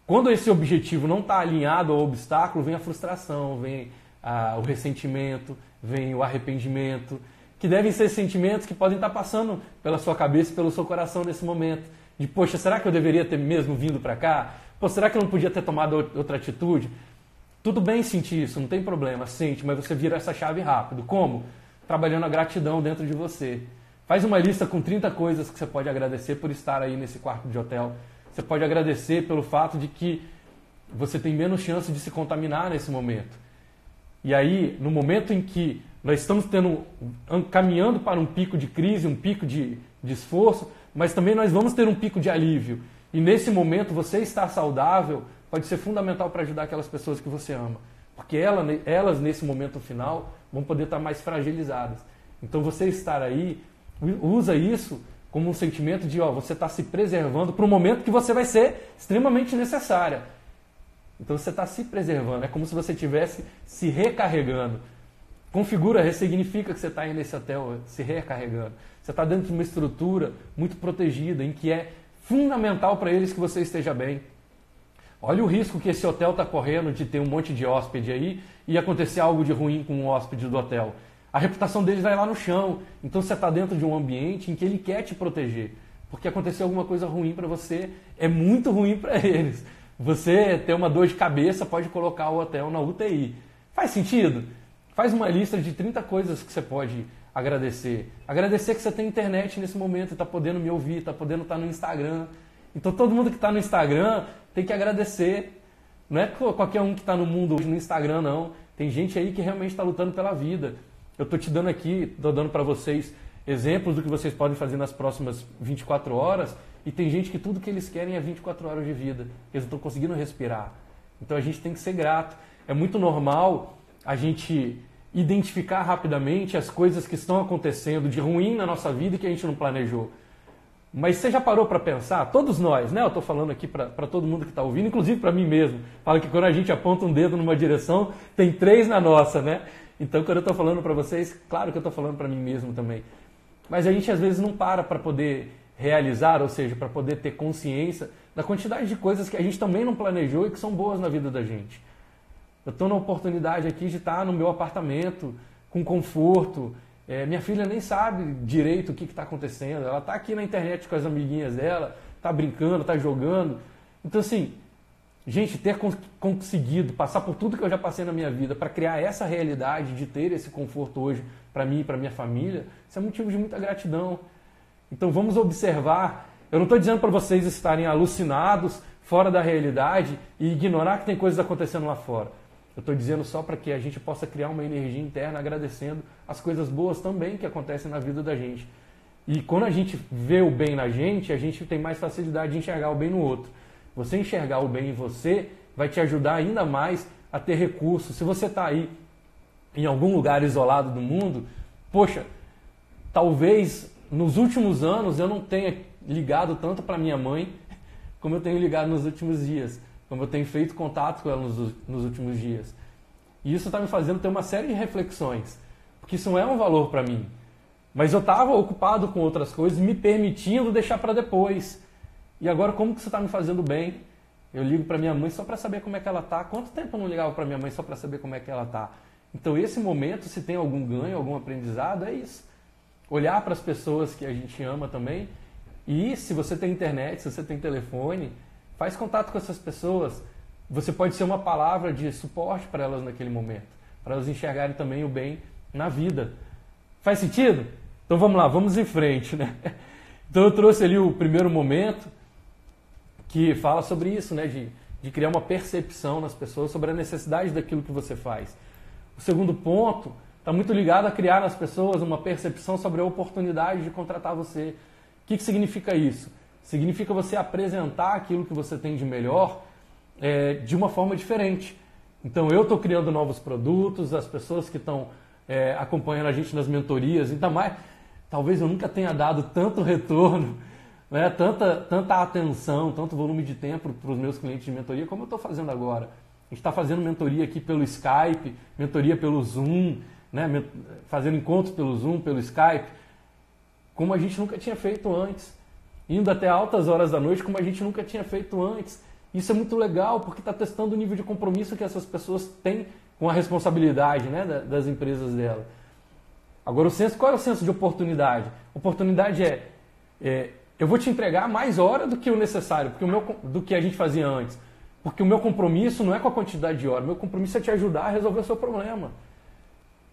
Quando esse objetivo não está alinhado ao obstáculo, vem a frustração, vem a, o ressentimento, vem o arrependimento, que devem ser sentimentos que podem estar tá passando pela sua cabeça e pelo seu coração nesse momento. De, poxa, será que eu deveria ter mesmo vindo para cá? Pô, será que eu não podia ter tomado outra atitude? Tudo bem sentir isso, não tem problema, sente, mas você vira essa chave rápido. Como? Trabalhando a gratidão dentro de você. Faz uma lista com 30 coisas que você pode agradecer por estar aí nesse quarto de hotel. Você pode agradecer pelo fato de que você tem menos chance de se contaminar nesse momento. E aí, no momento em que nós estamos tendo, caminhando para um pico de crise, um pico de, de esforço, mas também nós vamos ter um pico de alívio. E nesse momento, você estar saudável pode ser fundamental para ajudar aquelas pessoas que você ama. Porque ela, elas, nesse momento final, vão poder estar mais fragilizadas. Então, você estar aí, usa isso como um sentimento de, ó, você está se preservando para um momento que você vai ser extremamente necessária. Então, você está se preservando. É como se você estivesse se recarregando. Configura, ressignifica que você está aí nesse hotel se recarregando. Você está dentro de uma estrutura muito protegida, em que é fundamental para eles que você esteja bem. Olha o risco que esse hotel está correndo de ter um monte de hóspede aí e acontecer algo de ruim com o um hóspede do hotel. A reputação deles vai lá no chão. Então você está dentro de um ambiente em que ele quer te proteger. Porque aconteceu alguma coisa ruim para você, é muito ruim para eles. Você ter uma dor de cabeça pode colocar o hotel na UTI. Faz sentido? Faz uma lista de 30 coisas que você pode agradecer. Agradecer que você tem internet nesse momento, está podendo me ouvir, está podendo estar tá no Instagram. Então todo mundo que está no Instagram tem que agradecer. Não é qualquer um que está no mundo no Instagram, não. Tem gente aí que realmente está lutando pela vida. Eu estou te dando aqui, estou dando para vocês exemplos do que vocês podem fazer nas próximas 24 horas. E tem gente que tudo que eles querem é 24 horas de vida. Eles não estão conseguindo respirar. Então a gente tem que ser grato. É muito normal a gente identificar rapidamente as coisas que estão acontecendo de ruim na nossa vida e que a gente não planejou. Mas você já parou para pensar? Todos nós, né? Eu estou falando aqui para todo mundo que está ouvindo, inclusive para mim mesmo. Fala que quando a gente aponta um dedo numa direção, tem três na nossa, né? Então, quando eu estou falando para vocês, claro que eu estou falando para mim mesmo também. Mas a gente às vezes não para para poder realizar, ou seja, para poder ter consciência da quantidade de coisas que a gente também não planejou e que são boas na vida da gente. Eu estou na oportunidade aqui de estar no meu apartamento, com conforto. É, minha filha nem sabe direito o que está acontecendo. Ela está aqui na internet com as amiguinhas dela, está brincando, está jogando. Então, assim, gente, ter conseguido passar por tudo que eu já passei na minha vida para criar essa realidade de ter esse conforto hoje para mim e para minha família, isso é motivo de muita gratidão. Então, vamos observar. Eu não estou dizendo para vocês estarem alucinados, fora da realidade e ignorar que tem coisas acontecendo lá fora. Eu estou dizendo só para que a gente possa criar uma energia interna agradecendo as coisas boas também que acontecem na vida da gente. E quando a gente vê o bem na gente, a gente tem mais facilidade de enxergar o bem no outro. Você enxergar o bem em você vai te ajudar ainda mais a ter recursos. Se você está aí em algum lugar isolado do mundo, poxa, talvez nos últimos anos eu não tenha ligado tanto para minha mãe como eu tenho ligado nos últimos dias como eu tenho feito contato com ela nos, nos últimos dias. E isso está me fazendo ter uma série de reflexões, porque isso não é um valor para mim. Mas eu estava ocupado com outras coisas, me permitindo deixar para depois. E agora, como que isso está me fazendo bem? Eu ligo para minha mãe só para saber como é que ela está. Quanto tempo eu não ligava para minha mãe só para saber como é que ela está? Então, esse momento, se tem algum ganho, algum aprendizado, é isso. Olhar para as pessoas que a gente ama também. E se você tem internet, se você tem telefone, Faz contato com essas pessoas. Você pode ser uma palavra de suporte para elas naquele momento, para elas enxergarem também o bem na vida. Faz sentido? Então vamos lá, vamos em frente, né? Então eu trouxe ali o primeiro momento que fala sobre isso, né? De, de criar uma percepção nas pessoas sobre a necessidade daquilo que você faz. O segundo ponto está muito ligado a criar nas pessoas uma percepção sobre a oportunidade de contratar você. O que, que significa isso? Significa você apresentar aquilo que você tem de melhor é, de uma forma diferente. Então eu estou criando novos produtos, as pessoas que estão é, acompanhando a gente nas mentorias, ainda mais, talvez eu nunca tenha dado tanto retorno, né, tanta, tanta atenção, tanto volume de tempo para os meus clientes de mentoria como eu estou fazendo agora. A gente está fazendo mentoria aqui pelo Skype, mentoria pelo Zoom, né, fazendo encontros pelo Zoom, pelo Skype, como a gente nunca tinha feito antes. Indo até altas horas da noite, como a gente nunca tinha feito antes. Isso é muito legal porque está testando o nível de compromisso que essas pessoas têm com a responsabilidade né, das empresas dela. Agora, o senso, qual é o senso de oportunidade? Oportunidade é, é eu vou te entregar mais hora do que o necessário, porque o meu, do que a gente fazia antes. Porque o meu compromisso não é com a quantidade de horas, meu compromisso é te ajudar a resolver o seu problema.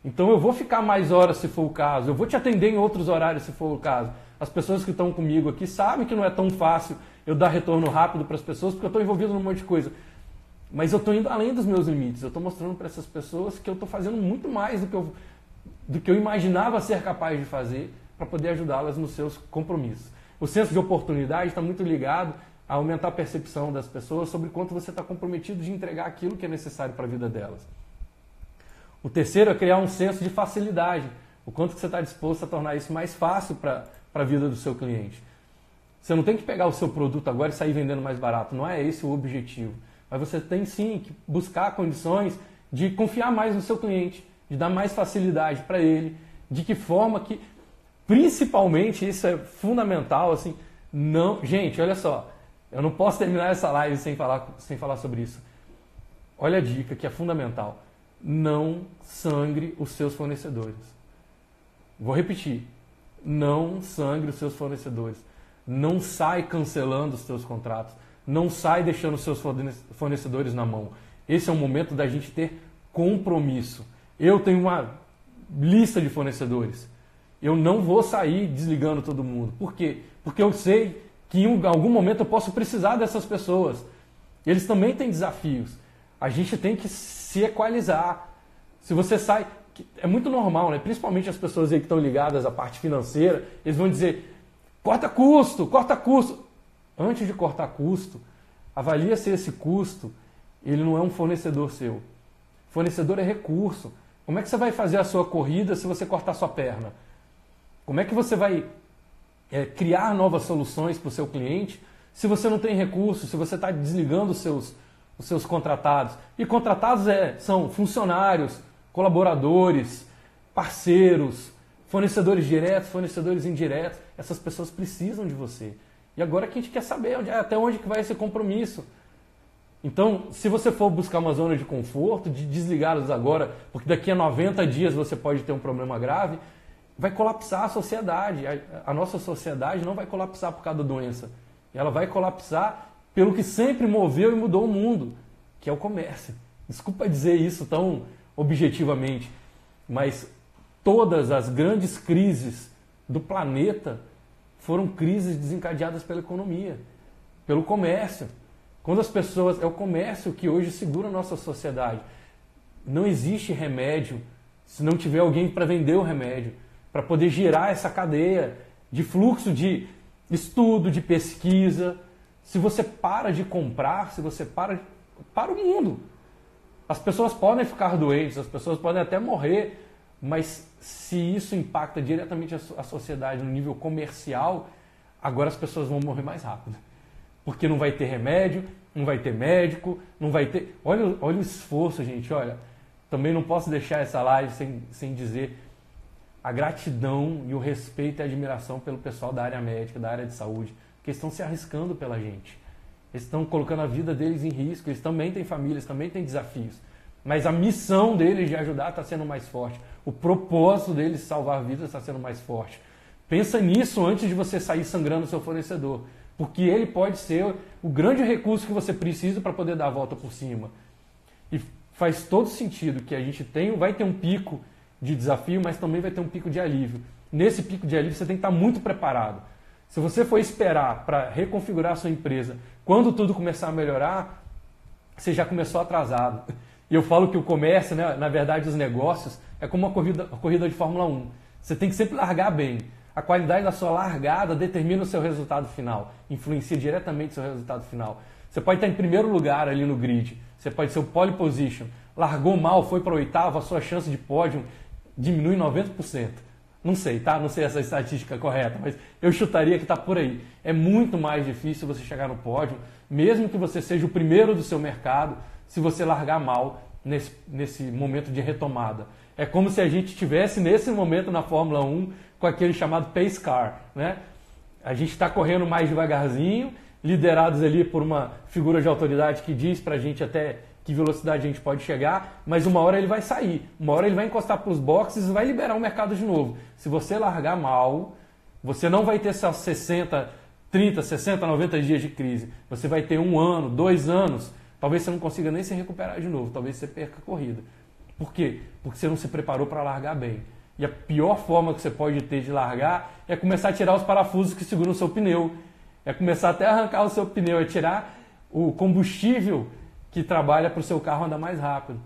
Então eu vou ficar mais horas se for o caso, eu vou te atender em outros horários se for o caso. As pessoas que estão comigo aqui sabem que não é tão fácil eu dar retorno rápido para as pessoas, porque eu estou envolvido num monte de coisa. Mas eu estou indo além dos meus limites. Eu estou mostrando para essas pessoas que eu estou fazendo muito mais do que eu, do que eu imaginava ser capaz de fazer para poder ajudá-las nos seus compromissos. O senso de oportunidade está muito ligado a aumentar a percepção das pessoas sobre quanto você está comprometido de entregar aquilo que é necessário para a vida delas. O terceiro é criar um senso de facilidade. O quanto que você está disposto a tornar isso mais fácil para a vida do seu cliente. Você não tem que pegar o seu produto agora e sair vendendo mais barato. Não é esse o objetivo. Mas você tem sim que buscar condições de confiar mais no seu cliente, de dar mais facilidade para ele, de que forma que, principalmente, isso é fundamental, assim, não, gente, olha só, eu não posso terminar essa live sem falar, sem falar sobre isso. Olha a dica que é fundamental. Não sangre os seus fornecedores. Vou repetir. Não sangre os seus fornecedores. Não sai cancelando os seus contratos. Não sai deixando os seus fornecedores na mão. Esse é o momento da gente ter compromisso. Eu tenho uma lista de fornecedores. Eu não vou sair desligando todo mundo. Por quê? Porque eu sei que em algum momento eu posso precisar dessas pessoas. Eles também têm desafios. A gente tem que se equalizar. Se você sai. É muito normal, né? principalmente as pessoas aí que estão ligadas à parte financeira, eles vão dizer: Corta custo, corta custo. Antes de cortar custo, avalia se esse custo ele não é um fornecedor seu. Fornecedor é recurso. Como é que você vai fazer a sua corrida se você cortar sua perna? Como é que você vai é, criar novas soluções para o seu cliente se você não tem recursos, se você está desligando os seus, os seus contratados? E contratados é, são funcionários, colaboradores, parceiros, fornecedores diretos, fornecedores indiretos essas pessoas precisam de você. E agora que a gente quer saber onde, até onde que vai esse compromisso. Então, se você for buscar uma zona de conforto, de desligá-los agora, porque daqui a 90 dias você pode ter um problema grave, vai colapsar a sociedade. A, a nossa sociedade não vai colapsar por causa da doença. Ela vai colapsar pelo que sempre moveu e mudou o mundo, que é o comércio. Desculpa dizer isso tão objetivamente, mas todas as grandes crises do planeta foram crises desencadeadas pela economia, pelo comércio. Quando as pessoas. É o comércio que hoje segura a nossa sociedade. Não existe remédio se não tiver alguém para vender o remédio, para poder girar essa cadeia de fluxo de estudo, de pesquisa. Se você para de comprar, se você para. Para o mundo. As pessoas podem ficar doentes, as pessoas podem até morrer mas se isso impacta diretamente a, sociedade no nível comercial, agora as pessoas vão morrer mais rápido. Porque não vai ter remédio, não vai ter médico, não vai ter. Olha, olha o esforço, gente. Olha, também não posso deixar essa live sem, sem dizer a gratidão e o respeito e a admiração pelo pessoal da área médica, da área de saúde, que estão se arriscando pela gente. Eles estão colocando a vida deles em risco, eles também têm famílias, também têm desafios. Mas a missão deles de ajudar está sendo mais forte. O propósito deles salvar vidas está sendo mais forte. Pensa nisso antes de você sair sangrando o seu fornecedor, porque ele pode ser o grande recurso que você precisa para poder dar a volta por cima. E faz todo sentido que a gente tem, vai ter um pico de desafio, mas também vai ter um pico de alívio. nesse pico de alívio você tem que estar muito preparado. Se você for esperar para reconfigurar a sua empresa quando tudo começar a melhorar, você já começou atrasado. E eu falo que o comércio, né, na verdade, os negócios, é como uma corrida, uma corrida de Fórmula 1. Você tem que sempre largar bem. A qualidade da sua largada determina o seu resultado final, influencia diretamente o seu resultado final. Você pode estar em primeiro lugar ali no grid, você pode ser o pole position, largou mal, foi para oitavo, a sua chance de pódio diminui 90%. Não sei, tá? Não sei essa estatística correta, mas eu chutaria que está por aí. É muito mais difícil você chegar no pódio, mesmo que você seja o primeiro do seu mercado, se você largar mal nesse, nesse momento de retomada. É como se a gente estivesse nesse momento na Fórmula 1 com aquele chamado pace car, né? A gente está correndo mais devagarzinho, liderados ali por uma figura de autoridade que diz para a gente até que velocidade a gente pode chegar, mas uma hora ele vai sair, uma hora ele vai encostar para os boxes e vai liberar o mercado de novo. Se você largar mal, você não vai ter essas 60, 30, 60, 90 dias de crise. Você vai ter um ano, dois anos, talvez você não consiga nem se recuperar de novo, talvez você perca a corrida. Por quê? Porque você não se preparou para largar bem. E a pior forma que você pode ter de largar é começar a tirar os parafusos que seguram o seu pneu. É começar até a arrancar o seu pneu, é tirar o combustível que trabalha para o seu carro andar mais rápido.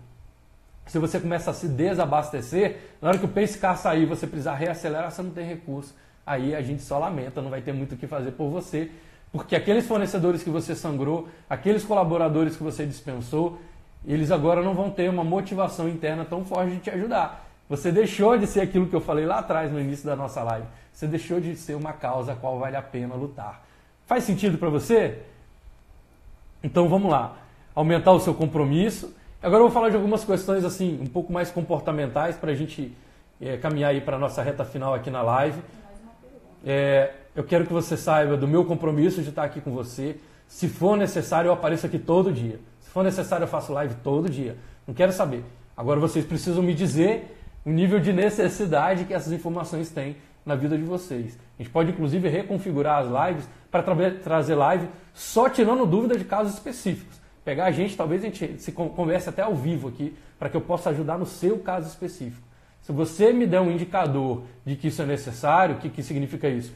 Se você começa a se desabastecer, na hora que o pace car sair você precisar reacelerar, você não tem recurso. Aí a gente só lamenta, não vai ter muito o que fazer por você, porque aqueles fornecedores que você sangrou, aqueles colaboradores que você dispensou, eles agora não vão ter uma motivação interna tão forte de te ajudar. Você deixou de ser aquilo que eu falei lá atrás no início da nossa live. Você deixou de ser uma causa a qual vale a pena lutar. Faz sentido para você? Então vamos lá aumentar o seu compromisso. Agora eu vou falar de algumas questões assim um pouco mais comportamentais para a gente é, caminhar aí para a nossa reta final aqui na live. É, eu quero que você saiba do meu compromisso de estar aqui com você. Se for necessário, eu apareço aqui todo dia. Se for necessário, eu faço live todo dia. Não quero saber. Agora vocês precisam me dizer o nível de necessidade que essas informações têm na vida de vocês. A gente pode inclusive reconfigurar as lives para tra trazer live só tirando dúvida de casos específicos pegar a gente, talvez a gente se converse até ao vivo aqui, para que eu possa ajudar no seu caso específico. Se você me der um indicador de que isso é necessário, o que, que significa isso?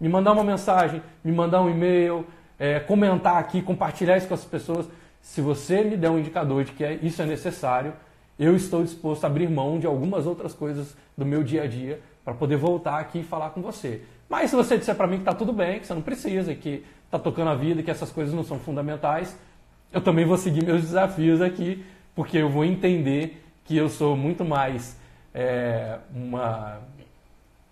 Me mandar uma mensagem, me mandar um e-mail, é, comentar aqui, compartilhar isso com as pessoas. Se você me der um indicador de que é, isso é necessário, eu estou disposto a abrir mão de algumas outras coisas do meu dia a dia para poder voltar aqui e falar com você. Mas se você disser para mim que está tudo bem, que você não precisa, que está tocando a vida, que essas coisas não são fundamentais, eu também vou seguir meus desafios aqui, porque eu vou entender que eu sou muito mais é, uma,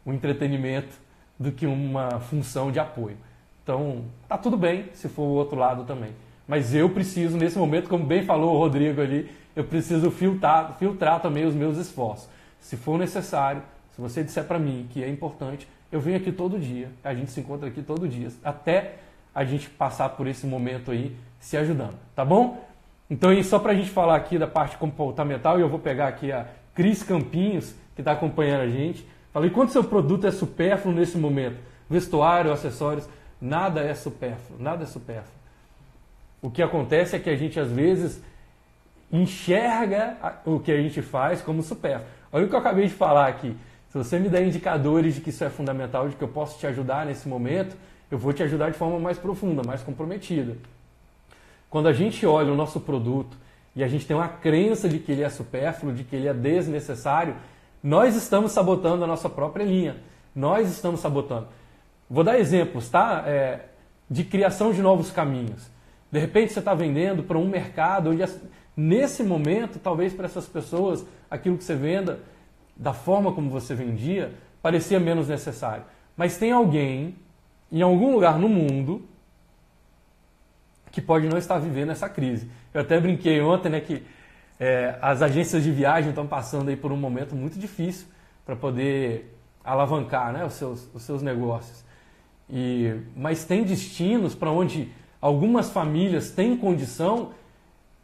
um entretenimento do que uma função de apoio. Então, tá tudo bem se for o outro lado também. Mas eu preciso, nesse momento, como bem falou o Rodrigo ali, eu preciso filtrar, filtrar também os meus esforços. Se for necessário, se você disser para mim que é importante, eu venho aqui todo dia, a gente se encontra aqui todo dia, até a gente passar por esse momento aí se ajudando, tá bom? Então, e só para a gente falar aqui da parte comportamental, e eu vou pegar aqui a Cris Campinhos, que está acompanhando a gente. Falei, quanto seu produto é supérfluo nesse momento? Vestuário, acessórios, nada é supérfluo, nada é supérfluo. O que acontece é que a gente às vezes enxerga o que a gente faz como supérfluo. Olha o que eu acabei de falar aqui. Se você me der indicadores de que isso é fundamental, de que eu posso te ajudar nesse momento, eu vou te ajudar de forma mais profunda, mais comprometida. Quando a gente olha o nosso produto e a gente tem uma crença de que ele é supérfluo, de que ele é desnecessário, nós estamos sabotando a nossa própria linha. Nós estamos sabotando. Vou dar exemplos, tá? É, de criação de novos caminhos. De repente você está vendendo para um mercado onde, nesse momento, talvez para essas pessoas, aquilo que você venda, da forma como você vendia, parecia menos necessário. Mas tem alguém em algum lugar no mundo que pode não estar vivendo essa crise. Eu até brinquei ontem né, que é, as agências de viagem estão passando aí por um momento muito difícil para poder alavancar né, os, seus, os seus negócios. E, mas tem destinos para onde algumas famílias têm condição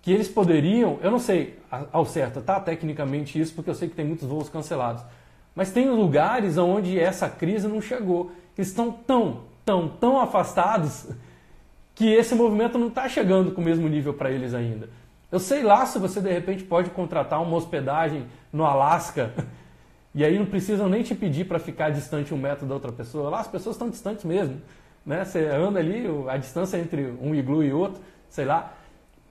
que eles poderiam, eu não sei ao certo, tá? Tecnicamente isso, porque eu sei que tem muitos voos cancelados. Mas tem lugares onde essa crise não chegou. Eles estão tão, tão, tão afastados que esse movimento não está chegando com o mesmo nível para eles ainda. Eu sei lá se você de repente pode contratar uma hospedagem no Alasca E aí não precisam nem te pedir para ficar distante um metro da outra pessoa. Lá as pessoas estão distantes mesmo. Né? Você anda ali, a distância entre um iglu e outro, sei lá.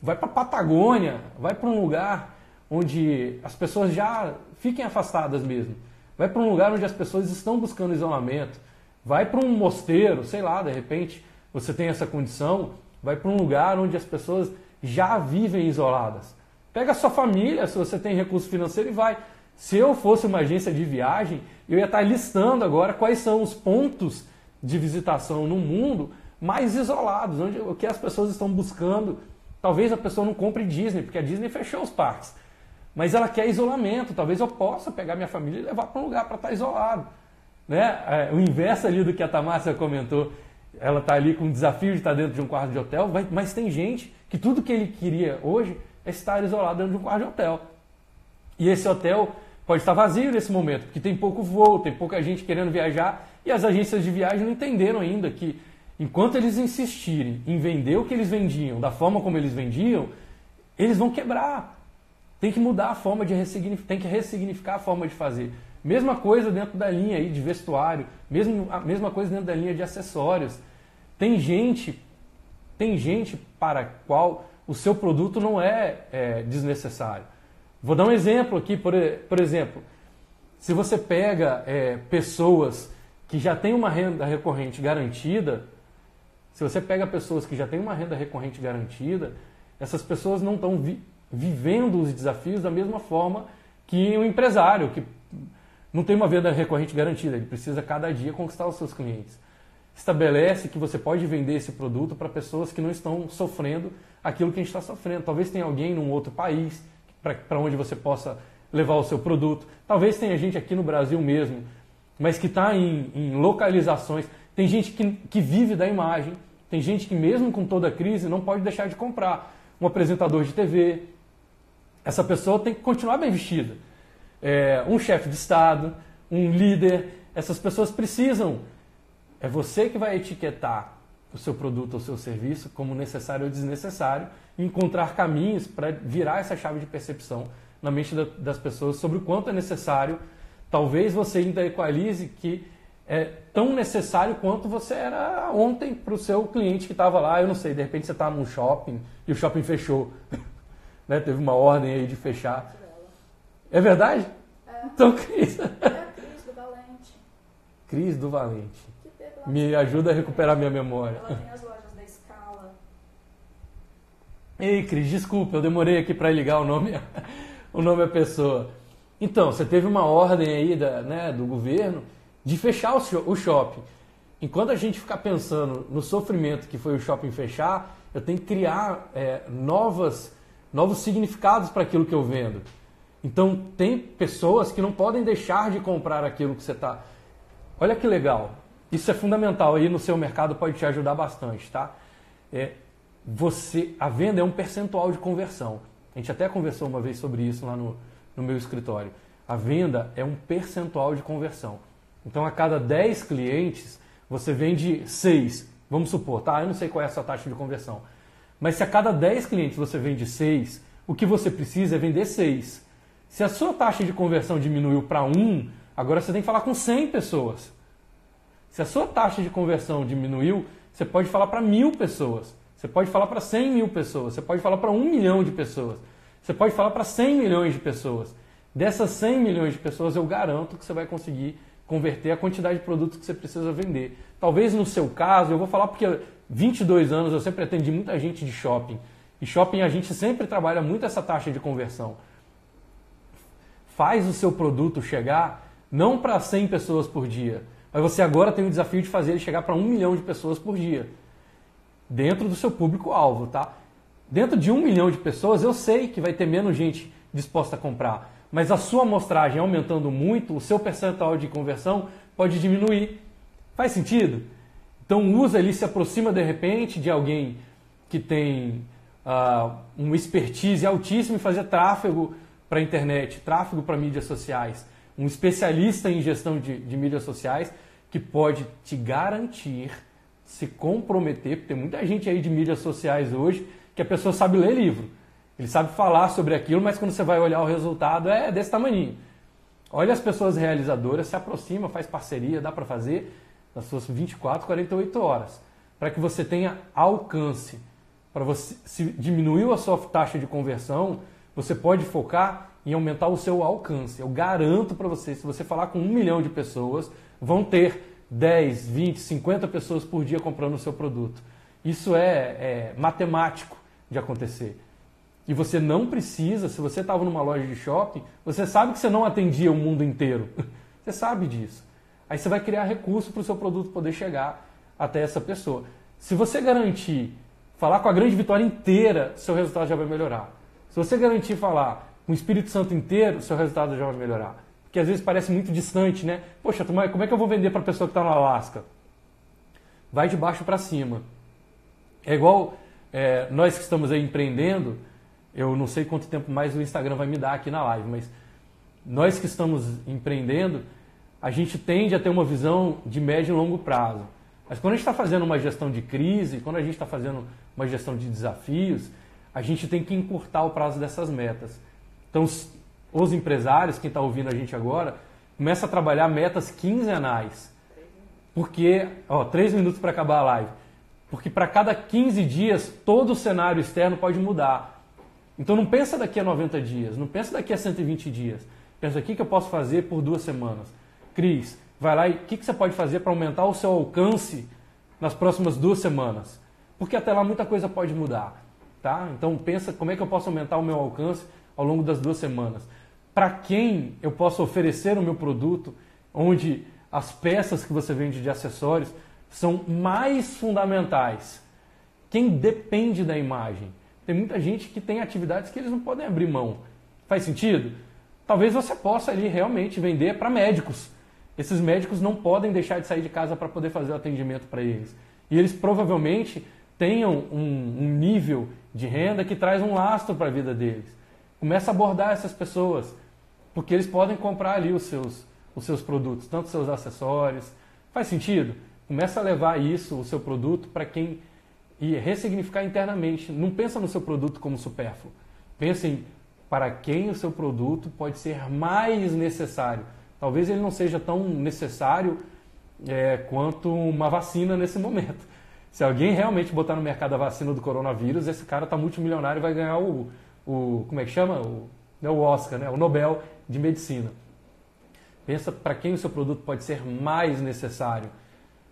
Vai para Patagônia, vai para um lugar onde as pessoas já fiquem afastadas mesmo. Vai para um lugar onde as pessoas estão buscando isolamento. Vai para um mosteiro, sei lá, de repente você tem essa condição. Vai para um lugar onde as pessoas já vivem isoladas. Pega a sua família, se você tem recurso financeiro, e vai. Se eu fosse uma agência de viagem, eu ia estar listando agora quais são os pontos de visitação no mundo mais isolados, onde o que as pessoas estão buscando. Talvez a pessoa não compre Disney, porque a Disney fechou os parques. Mas ela quer isolamento. Talvez eu possa pegar minha família e levar para um lugar para estar isolado. Né? É, o inverso ali do que a Tamássia comentou. Ela está ali com o desafio de estar dentro de um quarto de hotel, mas tem gente que tudo que ele queria hoje é estar isolado dentro de um quarto de hotel. E esse hotel pode estar vazio nesse momento, porque tem pouco voo, tem pouca gente querendo viajar, e as agências de viagem não entenderam ainda que enquanto eles insistirem em vender o que eles vendiam, da forma como eles vendiam, eles vão quebrar. Tem que mudar a forma de ressignificar, tem que ressignificar a forma de fazer. Mesma coisa dentro da linha aí de vestuário, mesmo, a mesma coisa dentro da linha de acessórios. Tem gente, tem gente para qual o seu produto não é, é desnecessário. Vou dar um exemplo aqui, por, por exemplo, se você pega é, pessoas que já têm uma renda recorrente garantida, se você pega pessoas que já têm uma renda recorrente garantida, essas pessoas não estão vi, vivendo os desafios da mesma forma que um empresário que não tem uma renda recorrente garantida, ele precisa cada dia conquistar os seus clientes. Estabelece que você pode vender esse produto para pessoas que não estão sofrendo aquilo que a gente está sofrendo. Talvez tenha alguém num outro país para onde você possa levar o seu produto. Talvez tenha gente aqui no Brasil mesmo, mas que está em, em, localizações. Tem gente que, que vive da imagem, tem gente que, mesmo com toda a crise, não pode deixar de comprar. Um apresentador de TV, essa pessoa tem que continuar bem vestida. É, um chefe de Estado, um líder, essas pessoas precisam. É você que vai etiquetar o seu produto ou seu serviço como necessário ou desnecessário e encontrar caminhos para virar essa chave de percepção na mente das pessoas sobre o quanto é necessário. Talvez você ainda equalize que é tão necessário quanto você era ontem para o seu cliente que estava lá. Eu não sei, de repente você está num shopping e o shopping fechou. né? Teve uma ordem aí de fechar. É verdade? É. Então, Cris. É a Cris do Valente. Cris do Valente. Me ajuda a recuperar minha memória. Ela tem as lojas da Scala. Ei, Cris, desculpa, eu demorei aqui para ligar o nome, o nome à pessoa. Então, você teve uma ordem aí da, né, do governo de fechar o shopping. Enquanto a gente ficar pensando no sofrimento que foi o shopping fechar, eu tenho que criar é, novas, novos significados para aquilo que eu vendo. Então, tem pessoas que não podem deixar de comprar aquilo que você está. Olha que legal. Isso é fundamental aí no seu mercado, pode te ajudar bastante, tá? É, você, a venda é um percentual de conversão. A gente até conversou uma vez sobre isso lá no, no meu escritório. A venda é um percentual de conversão. Então, a cada 10 clientes, você vende 6. Vamos supor, tá? Eu não sei qual é a sua taxa de conversão. Mas se a cada 10 clientes você vende 6, o que você precisa é vender 6. Se a sua taxa de conversão diminuiu para 1, agora você tem que falar com 100 pessoas. Se a sua taxa de conversão diminuiu, você pode falar para mil pessoas. Você pode falar para 100 mil pessoas. Você pode falar para 1 milhão de pessoas. Você pode falar para 100 milhões de pessoas. Dessas 100 milhões de pessoas, eu garanto que você vai conseguir converter a quantidade de produtos que você precisa vender. Talvez no seu caso, eu vou falar porque 22 anos eu sempre atendi muita gente de shopping. E shopping a gente sempre trabalha muito essa taxa de conversão. Faz o seu produto chegar não para 100 pessoas por dia, mas você agora tem o desafio de fazer ele chegar para 1 milhão de pessoas por dia. Dentro do seu público-alvo, tá? Dentro de 1 milhão de pessoas, eu sei que vai ter menos gente disposta a comprar. Mas a sua amostragem aumentando muito, o seu percentual de conversão pode diminuir. Faz sentido? Então usa ali, se aproxima de repente de alguém que tem uh, um expertise altíssimo em fazer tráfego para a internet, tráfego para mídias sociais. Um especialista em gestão de, de mídias sociais que pode te garantir, se comprometer, porque tem muita gente aí de mídias sociais hoje que a pessoa sabe ler livro. Ele sabe falar sobre aquilo, mas quando você vai olhar o resultado é desse tamanho. Olha as pessoas realizadoras, se aproxima, faz parceria, dá para fazer nas suas 24, 48 horas, para que você tenha alcance. Para você se diminuiu a sua taxa de conversão, você pode focar em aumentar o seu alcance. Eu garanto para você, se você falar com um milhão de pessoas, vão ter 10, 20, 50 pessoas por dia comprando o seu produto. Isso é, é matemático de acontecer. E você não precisa, se você estava numa loja de shopping, você sabe que você não atendia o mundo inteiro. Você sabe disso. Aí você vai criar recurso para o seu produto poder chegar até essa pessoa. Se você garantir falar com a grande vitória inteira, seu resultado já vai melhorar. Se você garantir falar com o Espírito Santo inteiro, seu resultado já vai melhorar. Porque às vezes parece muito distante, né? Poxa, como é que eu vou vender para a pessoa que está no Alasca? Vai de baixo para cima. É igual é, nós que estamos aí empreendendo, eu não sei quanto tempo mais o Instagram vai me dar aqui na live, mas nós que estamos empreendendo, a gente tende a ter uma visão de médio e longo prazo. Mas quando a gente está fazendo uma gestão de crise, quando a gente está fazendo uma gestão de desafios, a gente tem que encurtar o prazo dessas metas. Então, os empresários, quem está ouvindo a gente agora, começa a trabalhar metas quinzenais. Porque, ó, três minutos para acabar a live. Porque para cada 15 dias, todo o cenário externo pode mudar. Então não pensa daqui a 90 dias, não pensa daqui a 120 dias. Pensa o que, eu posso fazer por duas semanas. Cris, vai lá e o que você pode fazer para aumentar o seu alcance nas próximas duas semanas? Porque até lá muita coisa pode mudar. Tá? Então pensa como é que eu posso aumentar o meu alcance ao longo das duas semanas. Para quem eu posso oferecer o meu produto, onde as peças que você vende de acessórios são mais fundamentais. Quem depende da imagem. Tem muita gente que tem atividades que eles não podem abrir mão. Faz sentido? Talvez você possa ali realmente vender para médicos. Esses médicos não podem deixar de sair de casa para poder fazer o atendimento para eles. E eles provavelmente tenham um, um, nível de renda que traz um lastro para a vida deles. Começa a abordar essas pessoas, porque eles podem comprar ali os seus, os seus produtos, tanto seus acessórios. Faz sentido? Começa a levar isso, o seu produto, para quem e ressignificar internamente. Não pensa no seu produto como supérfluo. Pensa em para quem o seu produto pode ser mais necessário. Talvez ele não seja tão necessário é, quanto uma vacina nesse momento. Se alguém realmente botar no mercado a vacina do coronavírus, esse cara está multimilionário e vai ganhar o, o como é que chama? O, é o Oscar, né? o Nobel de Medicina. Pensa para quem o seu produto pode ser mais necessário,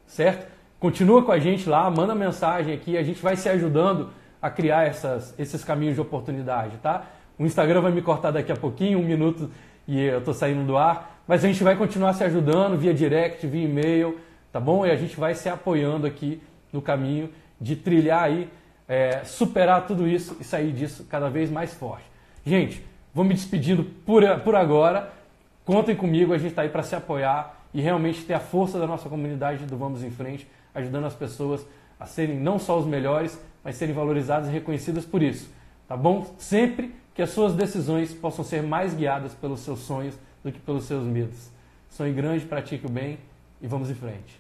certo? Continua com a gente lá, manda mensagem aqui, a gente vai se ajudando a criar essas, esses caminhos de oportunidade, tá? O Instagram vai me cortar daqui a pouquinho, um minuto e eu estou saindo do ar, mas a gente vai continuar se ajudando via direct, via e-mail, tá bom? E a gente vai se apoiando aqui no caminho de trilhar aí, é, superar tudo isso e sair disso cada vez mais forte. Gente, vou me despedindo por, por agora. Contem comigo, a gente está aí para se apoiar e realmente ter a força da nossa comunidade do Vamos em Frente ajudando as pessoas a serem não só os melhores, mas serem valorizadas e reconhecidas por isso. Tá bom? Sempre que as suas decisões possam ser mais guiadas pelos seus sonhos do que pelos seus medos. Sonhe grande, pratique o bem e vamos em frente.